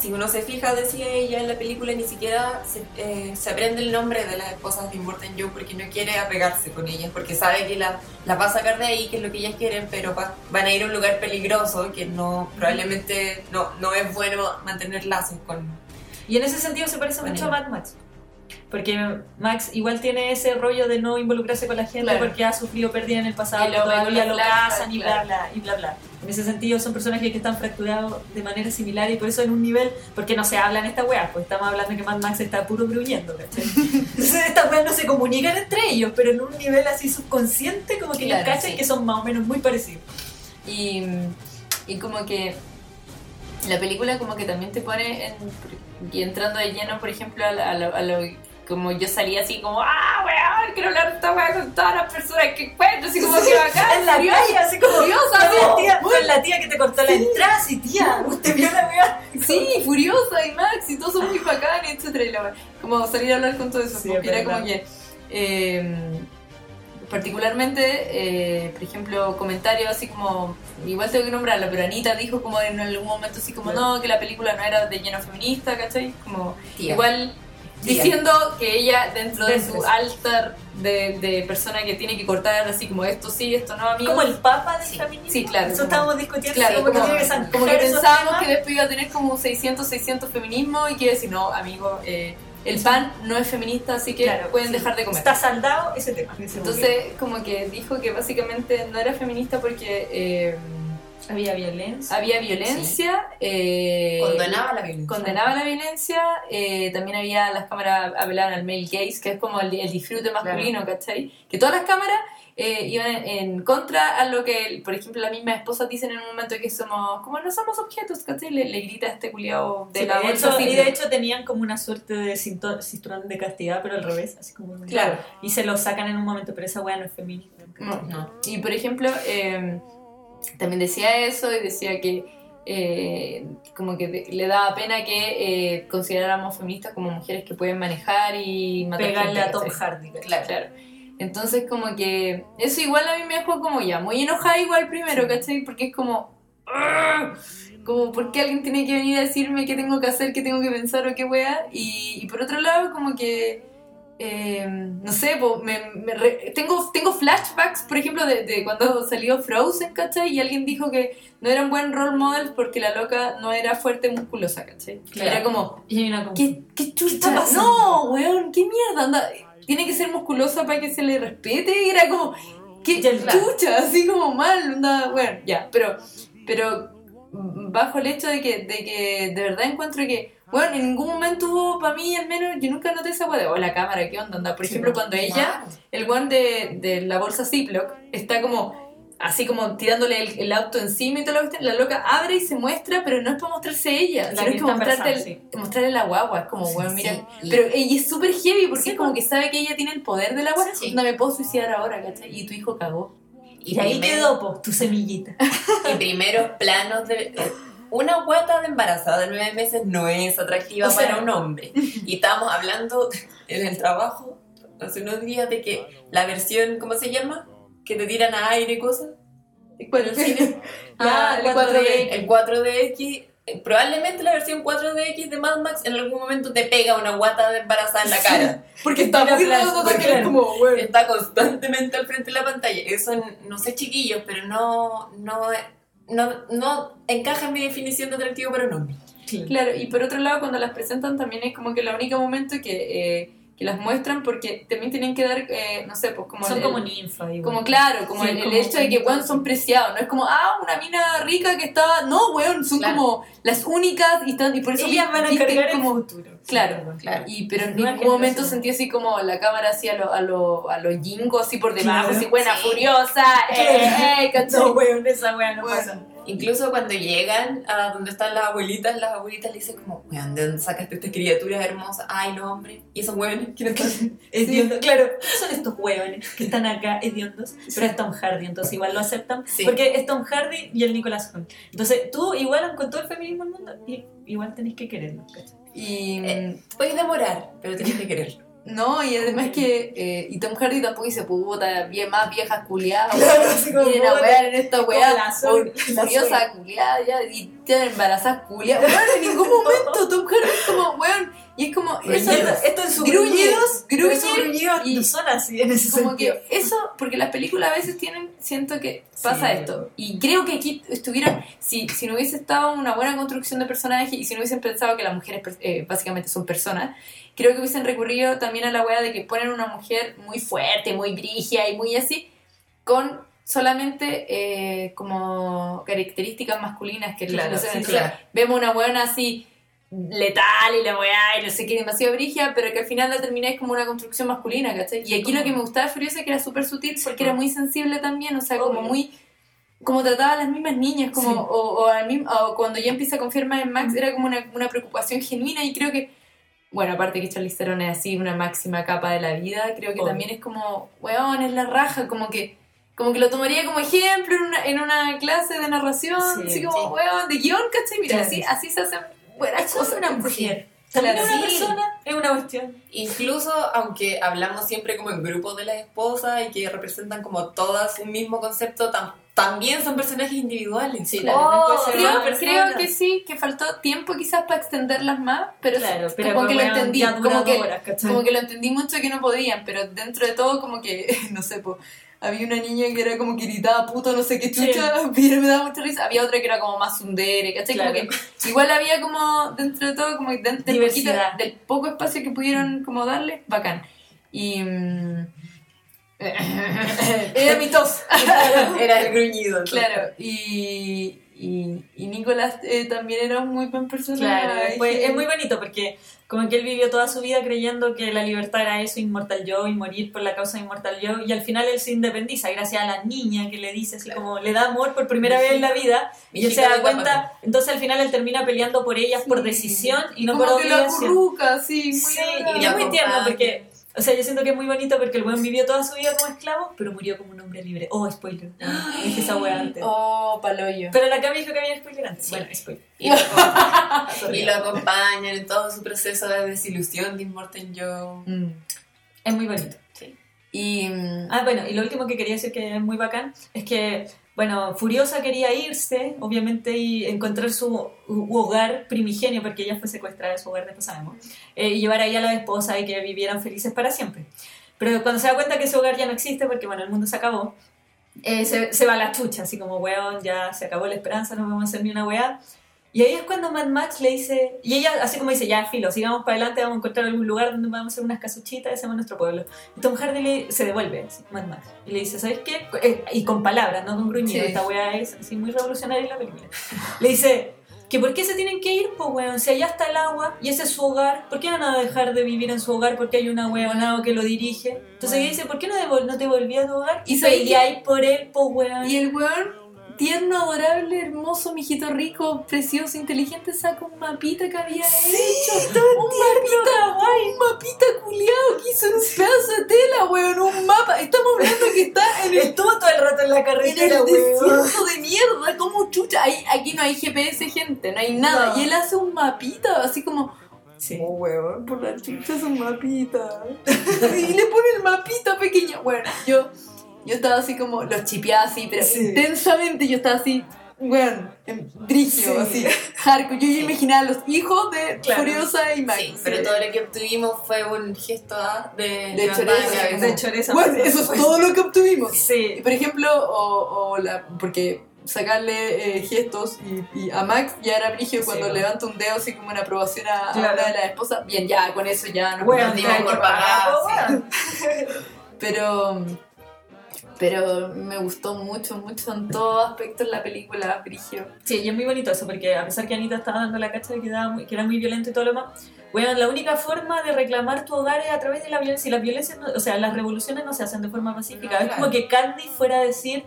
si uno se fija, decía ella en la película, ni siquiera se, eh, se aprende el nombre de las esposas de Immortan Joe porque no quiere apegarse con ellas, porque sabe que la, la va a sacar de ahí, que es lo que ellas quieren, pero va- van a ir a un lugar peligroso que no probablemente no, no es bueno mantener lazos con... Y en ese sentido se parece mucho a Mad Max. Porque Max igual tiene ese rollo de no involucrarse con la gente Claro. porque ha sufrido pérdida en el pasado, Y todavía lo casan y bla bla y bla bla. En ese sentido son personajes que están fracturados de manera similar y por eso en un nivel, porque no se habla en esta wea, pues estamos hablando que Mad Max está puro gruñendo, ¿cachai? Entonces estas weas no se comunican entre ellos, pero en un nivel así subconsciente como que Claro, cachan sí. que son más o menos muy parecidos. Y, y como que la película como que también te pone en, y entrando de lleno, por ejemplo, a, la- a lo, a lo- como yo salía así como, ah, weón, quiero hablar esta weá con todas las personas que encuentro, así como que bacán, en la calle, así como furiosa, no, tía, con la tía que te cortó la entrada, sí, tía, usted vio la wea. Sí, Furiosa y Max y todos son muy bacanes, etcétera. Y la- como salir a hablar con todo eso. Sí, porque es era como que. eh, particularmente, eh, por ejemplo, comentarios así como. Igual tengo que nombrarla, pero Anita dijo como en algún momento así como no, que la película no era de lleno feminista, ¿cachai? Como. Tía. Igual. Tía. Diciendo que ella, dentro de su de- altar de, de persona que tiene que cortar, así como esto sí, esto no, amigo. Como el papa Sí, feminismo. sí, claro, Eso como- estábamos discutiendo. Claro, como, que que pensábamos temas. que después iba a tener como 600, 600 feminismo y que decir, no, amigo, eh, el pan no es feminista, así que Claro, pueden sí. dejar de comer. Está saldado ese tema. ese Entonces, como que dijo que básicamente no era feminista porque eh, había violencia. había violencia, eh, Condenaba la violencia. condenaba la violencia, eh, también había las cámaras apelaban al male gaze, que es como el, el disfrute masculino, ¿cachai? Que todas las cámaras eh, iban en, en contra a lo que, por ejemplo, las mismas esposas dicen en un momento que somos, como no somos objetos, ¿cachai? Le, le grita a este culiado de Sí, la de bolsa hecho, y de hecho tenían como una suerte de cinturón de castidad, pero al revés, así como Claro. y se lo sacan en un momento, pero esa weá no es feminista. No. No. Y por ejemplo, eh, también decía eso y decía que eh, como que de- le daba pena que eh, consideráramos feministas como mujeres que pueden manejar y matar Pegarle gente, a Tom. Hardy. claro. Entonces como que eso igual a mí me dejó como ya muy enojada igual primero, ¿cachai? Porque es como... "Ugh", Como, ¿por qué alguien tiene que venir a decirme qué tengo que hacer, qué tengo que pensar o qué wea? Y, y por otro lado, como que... eh, no sé, po, me, me re- tengo, tengo flashbacks, por ejemplo, de, de cuando salió Frozen, ¿cachai? Y alguien dijo que no era un buen role model porque la loca no era fuerte musculosa, ¿cachai? Claro. Era como, Y una como- ¿Qué, qué chucha? No, weón, qué mierda. Anda. Tiene que ser musculosa para que se le respete. Y era como, qué claro. chucha, así como mal. Anda, bueno, ya, pero, pero bajo el hecho de que, de que de verdad encuentro que, bueno, en ningún momento hubo, para mí al menos, yo nunca noté esa weá de, oh, la cámara, ¿qué onda? Anda. Por Sí, ejemplo, cuando ella, el one de, de la bolsa Ziploc, está como así como tirándole el, el auto encima y toda la cuestión, la loca abre y se muestra, pero no es para mostrarse ella, La sino que es como mostrarte el- mostrarle la guagua, es como, Sí, bueno, sí, mira, y- pero ella es súper heavy porque Sí, es como pues. que sabe que ella tiene el poder de la guagua, Sí. no me puedo suicidar ahora, ¿cachai? Y tu hijo cagó. Y ahí primero- quedó, po, tu semillita. Y primeros planos de... eh, Una guata de embarazada de nueve meses no es atractiva O sea- para un hombre. Y estábamos hablando en el trabajo hace unos días de que la versión, ¿cómo se llama? Que te tiran a aire y cosas. ¿Cuál? el cine. Ah, el 4D. 4D. El 4DX, eh, probablemente la versión 4DX de Mad Max en algún momento te pega una guata de embarazada en la cara. Porque está como, bueno. Está constantemente al frente de la pantalla. Eso, no sé chiquillos, pero no, no, no, no encaja en mi definición de atractivo para un hombre. Claro, y por otro lado, cuando las presentan también es como que el único momento que, eh, que las muestran porque también tienen que dar, eh, no sé, pues como... Son el- como ninfa. igual. Como claro, como Sí, el, hecho de que, weón, son preciados. No es como, ah, una mina rica que estaba... No, weón, son Claro. como las únicas y, están, y por eso Ellas van a cargar como... el futuro. Claro, claro. Y, pero en ningún momento sentí así como la cámara así a lo, a lo, a lo jingo, así por debajo, Claro. así buena, Sí. furiosa, eh, eh. No, weón, esa weá no Bueno. pasa. Incluso cuando llegan a donde están las abuelitas, las abuelitas le dicen como, weón, ¿de dónde sacaste estas criaturas hermosas? Ay, los hombres. ¿Y esos hueones? ¿Quiénes son? Hediondos. Claro, ¿quiénes son estos hueones que están acá hediondos? Pero es Tom Hardy, entonces igual lo aceptan. Sí. Porque es Tom Hardy y el Nicolas Hoult. Entonces tú, igual con todo el feminismo del mundo, igual tenés que quererlo. ¿cachai? Y... Eh, Puedes demorar, pero tienes que quererlo. No, y además que. eh, y Tom Hardy tampoco dice puta, bien más viejas culiadas. Claro, Vienen a wear en esta weá. la Furiosa culiada ya. Y tienen embarazadas culiadas. Weón, en ningún momento Tom Hardy es como, weón. Y es como. Eso, Esto, en Gruñe, gruñidos, gruñidos y- no son así en ese como sentido. que eso, porque las películas a veces tienen, siento que pasa Sí. esto. Y creo que aquí estuvieran, si, si no hubiese estado una buena construcción de personaje y si no hubiesen pensado que las mujeres eh, básicamente son personas, creo que hubiesen recurrido también a la wea de que ponen una mujer muy fuerte, muy brigia y muy así, con solamente eh, como características masculinas que Claro, no sí, claro. vemos una buena así letal y la weá y no sé qué, demasiado brigia, pero que al final la termináis como una construcción masculina, ¿cachai? Y aquí lo que me gustaba de Furiosa es que era súper sutil porque era muy sensible también, o sea, como muy... Como trataba a las mismas niñas, como, Sí. o, o al mismo- o cuando ya empieza a confiar más en Max, era como una, una preocupación genuina y creo que, bueno, aparte que Charlize Theron es así, una máxima capa de la vida, creo que también es como, weón, es la raja, como que como que lo tomaría como ejemplo en una, en una clase de narración, Sí, así como, sí. weón, de guion, ¿cachai? Mira, así, así se hacen buenas es cosas. una mujer. También Claro. es una Sí. persona, es una cuestión. Incluso aunque hablamos siempre como en grupos de las esposas y que representan como todas un mismo concepto, tam- también son personajes individuales. Sí, claro, Oh, Creo, creo que sí, que faltó tiempo quizás para extenderlas más, pero, Claro, sí, pero como que lo entendí, como que, como que lo entendí mucho que no podían, pero dentro de todo como que, no sé, pues, había una niña que era como que gritaba puto no sé qué chucha, pero me daba mucha risa, había otra que era como más sundere, ¿cachai? Como Claro. que igual había como, dentro de todo, como que den- del, poquito- del poco espacio que pudieron como darle, bacán. Y... mm, era mi tos. Era el gruñido. entonces. Claro, y, y, y Nicolás eh, también era un muy buen personaje. Claro, pues, es muy bonito porque como que él vivió toda su vida creyendo que la libertad era eso, Inmortal Joe, y morir por la causa de Inmortal Joe, y al final él se independiza gracias a la niña que le dice así como, le da amor por primera vez en la vida, y él se da cuenta, entonces al final él termina peleando por ellas por Sí. decisión y no Como por que obligación. acurruca, sí, muy Sí, y la es muy tierno porque, o sea, yo siento que es muy bonito porque el buen vivió toda su vida como esclavo, pero murió como un hombre libre. Oh, spoiler. Dije esa wea antes. Oh, paloyo. Pero la Cami dijo que había spoiler antes. Bueno, spoiler. Y lo, y lo acompañan en todo su proceso de desilusión de Immortal Joe. Mm. Es muy bonito. Y... mm, Ah, bueno, y lo último que quería decir que es muy bacán es que, bueno, Furiosa quería irse, obviamente, y encontrar su hogar primigenio, porque ella fue secuestrada de su hogar, después sabemos, eh, y llevar ahí a la esposa y que vivieran felices para siempre. Pero cuando se da cuenta que ese hogar ya no existe, porque, bueno, el mundo se acabó, eh, se, se va a la chucha, así como, weón, ya se acabó la esperanza, no vamos a hacer ni una weá. Y ahí es cuando Mad Max le dice, y ella así como dice, ya filo, sigamos para adelante, vamos a encontrar algún lugar donde vamos a hacer unas casuchitas, ese es nuestro pueblo. Y Tom Hardy le, se devuelve, así, Mad Max, y le dice, ¿sabes qué? Eh, y con palabras, no con gruñido, Sí. esta weá es así muy revolucionaria la película. Le dice, que por qué se tienen que ir, pues weón, si allá está el agua y ese es su hogar, ¿por qué van a dejar de vivir en su hogar porque hay una weonado que lo dirige? Entonces ella dice, ¿por qué no, no te volví a tu hogar? ¿Y Y peleáis por él, pues weón. Y el weón tierno, adorable, hermoso, mijito rico, precioso, inteligente, saca un mapita que había hecho. un mapita, un mapita culiado que hizo en un pedazo de tela, weón, un mapa. Estamos hablando que está en el Estuvo todo el rato en la En el carretera, weón. desierto de mierda, como chucha. Ahí- aquí no hay GPS, gente, no hay nada. No. Y él hace un mapita, así como. Sí. Oh, weón, por la chucha es un mapita. y le pone el mapita pequeño. Bueno, yo, yo estaba así como, los chipeaba así, pero Sí. intensamente yo estaba así. Weón, en brillo, Sí. así, hardcore. Yo ya imaginaba a los hijos de Claro. Furiosa y Max. Sí, pero todo lo que obtuvimos fue un gesto ah, de, De choreza. De choreza. Bueno, eso es todo lo que obtuvimos. Sí. por ejemplo, o, o la, porque sacarle eh, gestos y, y a Max ya era brigio Sí, cuando bueno. levanta un dedo así como una aprobación a, a Claro. una de las esposas. Bien, ya con eso ya nos Nos dimos por weón. Pero, pero me gustó mucho, mucho en todo aspecto en la película, Brigio. Sí, y es muy bonito eso, porque a pesar que Anita estaba dando la cacha de que, daba muy- que era muy violento y todo lo demás, bueno, la única forma de reclamar tu hogar es a través de la violencia. Y las violencias, no- o sea, las revoluciones no se hacen de forma pacífica. No, es como que Candy fuera a decir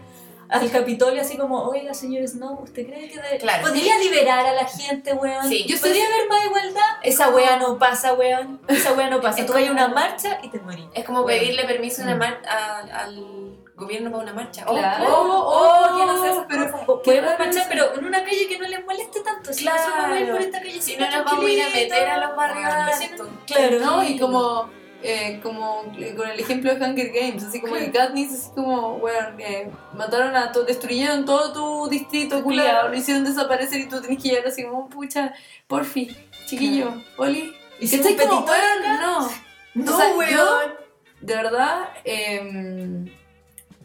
al Capitolio así como, oiga, señores, no, ¿usted cree que de- Claro. podría liberar a la gente, weón? Sí. Yo podría haber más igualdad. Esa wea no pasa, weón. Esa wea no pasa. Es Tú como- una marcha y te morís. Es como pedirle permiso Mm. a- al gobierno para una marcha. Oh, Claro. oh, oh, que no se hace pero-. Podemos marchar, pero en una calle que no les moleste tanto. Si nosotros vamos a ir por esta calle Si no nos vamos a ir a meter a los barrios. Claro, ¿no? Y como, eh, como eh, con el ejemplo de Hunger Games, así como que Katniss, así como, bueno, eh, mataron a todos, destruyeron todo tu distrito, culiado, lo hicieron desaparecer y tú tenés que llegar así como, pucha, porfi, chiquillo, Oli. Hicimos ¿Cachai? Como, weón, no. No, O sea, weón. yo, de verdad, eh,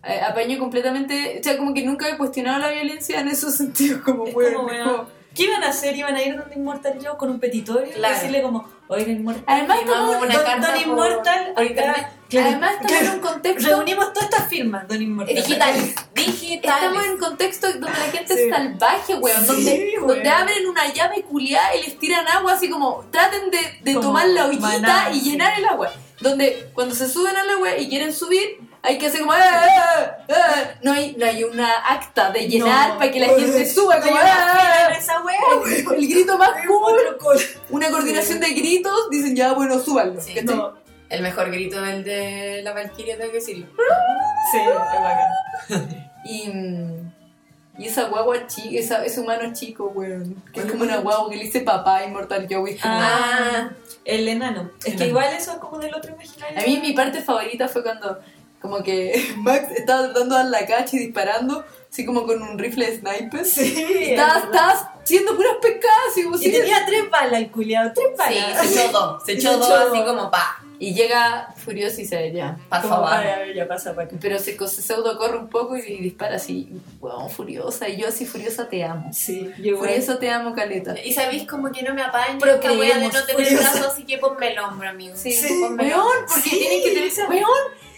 apaño completamente, o sea, como que nunca he cuestionado la violencia en esos sentidos, como, Es weón, como, ¿Qué iban a hacer? ¿Iban a ir donde Inmortal Joe con un petitorio? Claro. Y decirle como, oigan, Inmortal. Además, como- una Don, carta Don Inmortal, por acá- claro, Además, estamos claro, en un contexto Reunimos todas estas firmas, Don Inmortal. Digitales. Digitales. Estamos en contexto donde la gente Sí. es salvaje, weón. Sí, donde, weón. donde abren una llave culiada y les tiran agua, así como traten de, de tomar la ollita maná, y sí. llenar el agua. Donde cuando se suben al agua y quieren subir, hay que hacer como. "Eh, eh, eh". No, hay, no hay una acta de llenar No. para que la gente suba. Como, Hay una fila en "Eh, esa wea, eh". El grito más cool, una coordinación de gritos, dicen ya, bueno, súbanlo. Sí. No, El mejor grito el de la Valkyria, tengo que decirlo. sí, es bacán. Y, y esa guagua chica, esa, ese humano chico, weón. Que es como una guagua que le dice papá Immortal Joey. Ah, el enano. Es que igual eso es como del otro imaginario. A mí mi parte favorita fue cuando como que Max estaba tratando de dar la cacha y disparando, así como con un rifle de sniper. Sí. Estaba, es verdad. estaba haciendo puras pescadas y como Y si- tenía tres balas el culiado, tres Sí, balas. se echó dos. Se Se echó dos echó así como pa. Y llega furioso y se ya. Por Como favor. para ver, ya pasa para acá. Pero se, se pseudo corre un poco y, y dispara así, weón, furiosa. Y yo así, furiosa te amo. Sí, yo igual. Furiosa te amo, Caleta. Y sabéis como que no me apaño Pero esta wea de no tener furiosa. brazos, así que ponme el hombro, amigo. Sí, Sí, ponme el hombro. porque Sí, tienen que tener esa weón.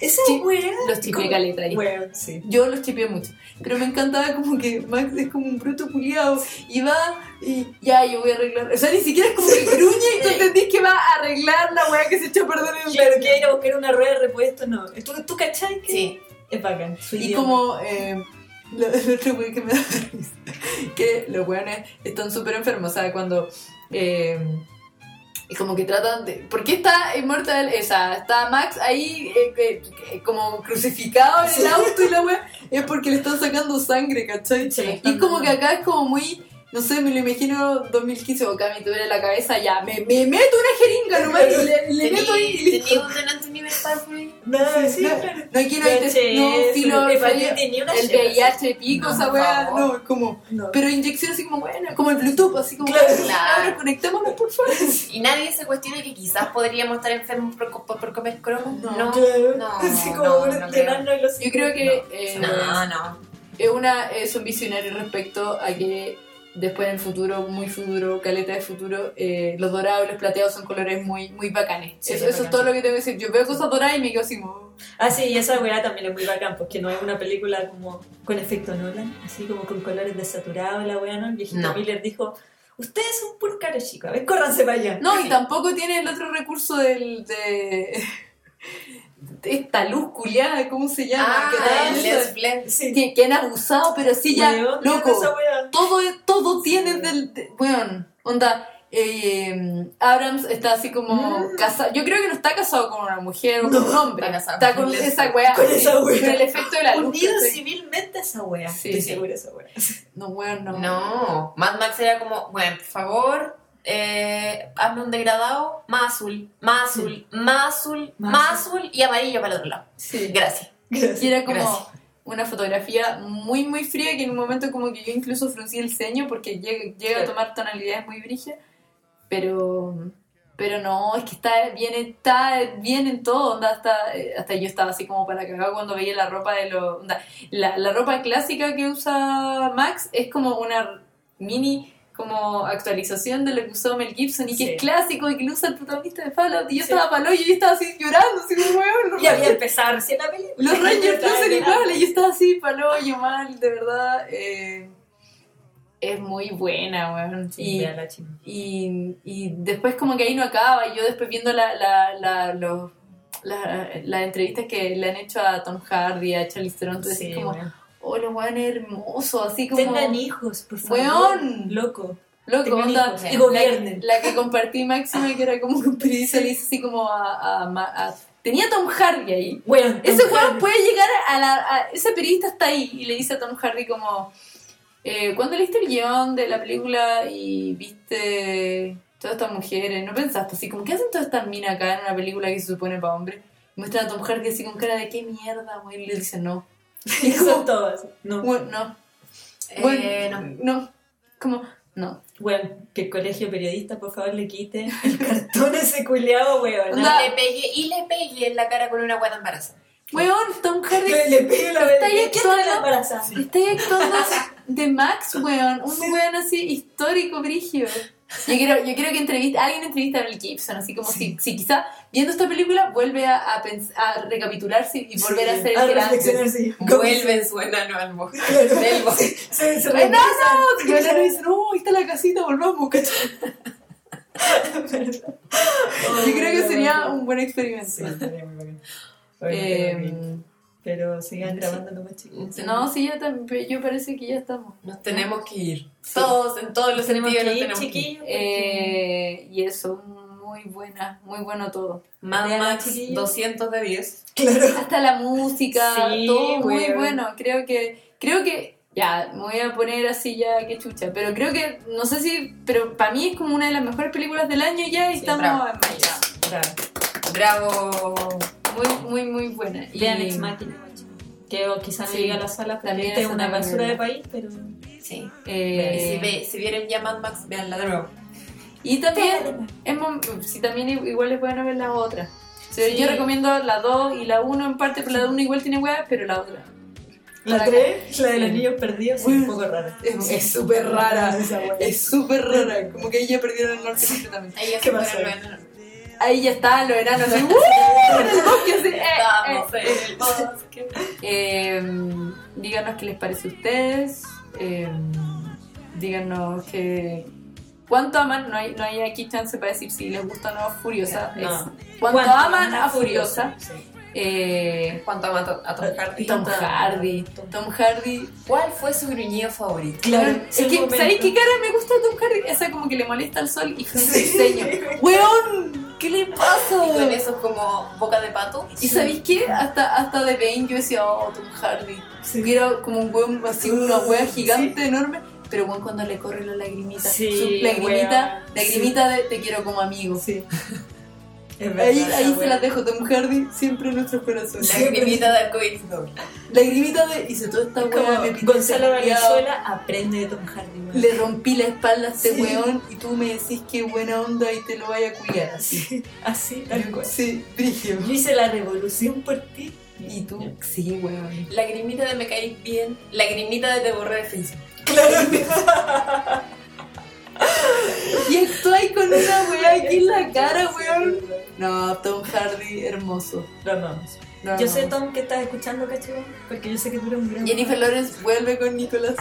Esa Sí, wea. los chipeé como- caleta ahí. Sí. Yo los chipeé mucho. Pero me encantaba como que Max es como un bruto culiado y va y ya, yo voy a arreglar. O sea, ni siquiera es como que gruñe y tú entendís que va a arreglar la weá que se echó a perder en el Claro, que ir a buscar una rueda de repuesto, no. ¿Tú, tú cachai que Sí. es bacán? su Y idioma. como eh, lo, lo otro weón que me da que los weones están súper enfermos, o sea, cuando eh, y como que tratan de... ¿Por qué está Immortal? O sea, está Max ahí eh, que- que- como crucificado en el auto y la weá, es porque le están sacando sangre, ¿cachai? Sí, y es como que acá es como muy... No sé, me lo imagino 2015 o acá me tuviera en la cabeza ya, me, me meto una jeringa nomás y le, le meto ahí y listo. Tenía un donante universal, güey. No, sí, no, claro. no, aquí no hay no, filo, el VIH pico, No, esa weá, no, es como, No. pero inyección así como buena, como el Bluetooth, así como, Claro. ahora conectémonos por favor. Y nadie se cuestiona que quizás podríamos estar enfermos por, por, por comer cromos. No. No, Claro. no, Así como no, por no llenarnos los Yo creo que eh, no, no. es una, es un visionario respecto a que después en el futuro, muy futuro, caleta de futuro, eh, los dorados y los plateados son colores muy, muy bacanes. Sí, eso es eso es bacán, todo lo que tengo que decir. Yo veo cosas doradas y me quedo así como... Ah, sí, y esa weá también es muy bacán, porque no es una película como con efecto Nolan, así como con colores desaturados, la weá, ¿no? El viejito No. Miller dijo, ustedes son puros caros chicos, a ver, córranse para allá. No, y tampoco tiene el otro recurso del... de... esta luz culiada, ¿cómo se llama? Ah, Que. Sí. que, que han abusado, pero sí ya, Weón, ¿qué es loco, todo, todo tiene del, de- weón, onda, eh, Abrams está así como casado, yo creo que no está casado con una mujer o con No, un hombre, está casado está con con esa weá, Con esa weá. con el efecto de la luz, Unido ¿cachai? civilmente a esa weá. Sí, Estoy sí. segura de esa weá. no, weón, no. No, Mad Max era como, bueno, por favor, eh, hazme un degradado, más azul, más azul, más azul, Más más azul y amarillo para el otro lado. Sí. Gracias. Y era como Gracias. una fotografía muy, muy fría que en un momento como que yo incluso fruncí el ceño porque llega, llega a tomar tonalidades muy brígidas, pero... Pero no, es que está bien, está bien en todo, onda, hasta, hasta yo estaba así como para cagar cuando veía la ropa de los... La, la ropa clásica que usa Max es como una mini como actualización de lo que usó Mel Gibson y que Sí. es clásico y que lo usa el protagonista de Fallout y yo Sí. estaba palo y yo estaba así llorando, así como los Y había empezado recién la película. los Rangers no son iguales, yo estaba así, paloyo, mal, de verdad. eh, es muy buena, weón. Sí, y, y, y después como que ahí no acaba, y yo después viendo la, la, la, los- la- las entrevistas que le han hecho a Tom Hardy, a Charlize Theron, decís Sí, como. Oh, los weones hermosos, así como... Tengan hijos, por favor. Weón. Loco. Loco, tengan onda, hijos y la, gobiernen. la que compartí máxima, que era como periodista le dice así como a... a- a- tenía a Tom Hardy ahí. Weón, Ese weón puede llegar a la. a- ese periodista está ahí y le dice a Tom Hardy como. Eh, ¿Cuándo leíste el guion de la película y viste todas estas mujeres, ¿no pensaste así como qué hacen todas estas minas acá en una película que se supone para hombres? Muestran a Tom Hardy así con cara de qué mierda, güey, y le dicen no. Y son todas. No. Bueno, no. Eh, Bueno, no. no. Como, no. Bueno, que el colegio periodista, por favor, le quite el cartón ese culeado, weón. No le pegue y le pegue en la cara con una guata embarazada. Weón, Tom Hardy. Le, le pegue la Está ahí ¿De quién está la actuando? de Max, weón. Un weón así histórico, brigio. Yo quiero, yo quiero que entrevista, alguien entrevista a Mel Gibson, así como si, si quizá viendo esta película vuelve a, a, a recapitularse y volver a ser el sí. Vuelve en su enano al bosque. Del bosque. Se, se ¡Ay, no, regresa. no! Y ahora dice, no, ahí está la casita, volvamos, ¿cachai? Yo creo que sería un buen experimento. Sí, estaría muy. Oye, Eh, Pero sigan grabando nomás, chicos. no, sí, ya tam- yo parece que ya estamos. Nos tenemos que ir. Todos, en todos los Tenemos sentidos, que ir, nos tenemos que ir. chiquillos. Eh, y eso, muy buena, muy bueno todo. Mad Max chiquillos. 200 de 10. Claro. Hasta la música, Sí, todo muy bueno. Creo que, creo que, ya, me voy a poner así ya que chucha, pero creo que, no sé si, pero para mí es como una de las mejores películas del año ya y Sí, estamos bravo. en mayo. Bravo. Muy, muy, muy buena. Y- Vean Ex Machina. Que quizá no Sí, llegue a la sala también es una basura de país, pero... Sí. eh, si, ve, si vieron ya Mad Max, veanla de nuevo. Y también, es sí, también igual es bueno ver la otra. O sea, Sí. Yo recomiendo la 2 y la 1 en parte, pero la 1 igual tiene weas, pero la otra. La Para 3, la de los niños perdidos, es un poco rara. Es- súper rara. Es súper rara, como que ya perdieron el norte completamente. Ya ¿Qué pasó? Ahí ya estaban los enanos así, ¡uh! en el bosque así, eh, Estamos eh, eh. en el bosque. Eh, díganos qué les parece a ustedes. eh, díganos que. ¿Cuánto aman? No hay, no hay aquí chance para decir si les gusta o no Furiosa. No. Es, ¿Cuánto, aman a Furiosa? Sí. Eh, ¿Cuánto ama a Tom- Hardy? Tom Hardy. Tom Hardy. ¿Cuál fue su gruñido favorito? Claro, es que, momento. ¿sabéis qué cara me gusta de Tom Hardy? Esa como que le molesta al sol y frente Sí. diseño. ¡Weón! ¿Qué le pasa? Y con esos como boca de pato. ¿Y sabéis qué? Hasta, hasta de Bane yo decía, oh, Tom Hardy. Sí. Era como un weón así, una wea gigante, enorme. Pero bueno, cuando le corre la lagrimita. Sí, su lagrimita, lagrimita de te quiero como amigo. Sí. Verdad, Ahí, ahí se las dejo Tom Hardy, siempre en nuestros corazones. La grimita de arcoíris doble. Lagrimita de hice toda esta pinté Gonzalo Valenzuela aprende de Tom Hardy. weón. Le rompí la espalda a este Sí. weón y tú me decís que buena onda y te lo vaya a culiar así. Sí, así, tal cual. Sí, brigio. Yo hice la revolución por ti. Y tú, sí, weón. La grimita de me caí bien. La grimita de te borré de Facebook. Claro. Y actuáis con una weá aquí en la cara, weón. No, Tom Hardy, hermoso. Lo amamos. Lo Yo sé. Tom, que estás escuchando, ¿cachai? Porque yo sé que tú eres un gran... Jennifer Lawrence vuelve con Nicolás.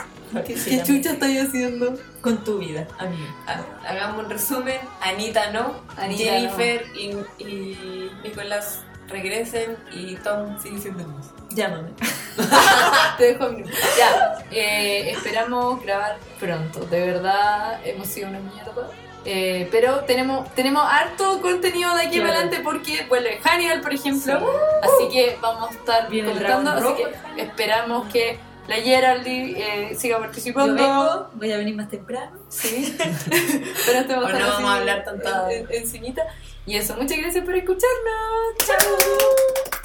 ¿Qué, Sí, qué también. chucha estáis haciendo? Con tu vida, amigo. Ha- Hagamos un resumen. Anita no. Anita Jennifer Y, y Nicolás regresen y Tom sigue siendo hermoso. Llámame. Te dejo mi. Ya, eh, esperamos grabar pronto. De verdad, hemos sido una mierda. Eh, pero tenemos, tenemos harto contenido de aquí Claro. adelante porque vuelve Hannibal, por ejemplo. Así que vamos a estar el comentando. Así que esperamos que la Geraldine eh, siga Yo participando. vengo, voy a venir más temprano. Sí. Pero este va a O estar no vamos a hablar tanta- en- en- encimita. Y eso, muchas gracias por escucharnos. Chao.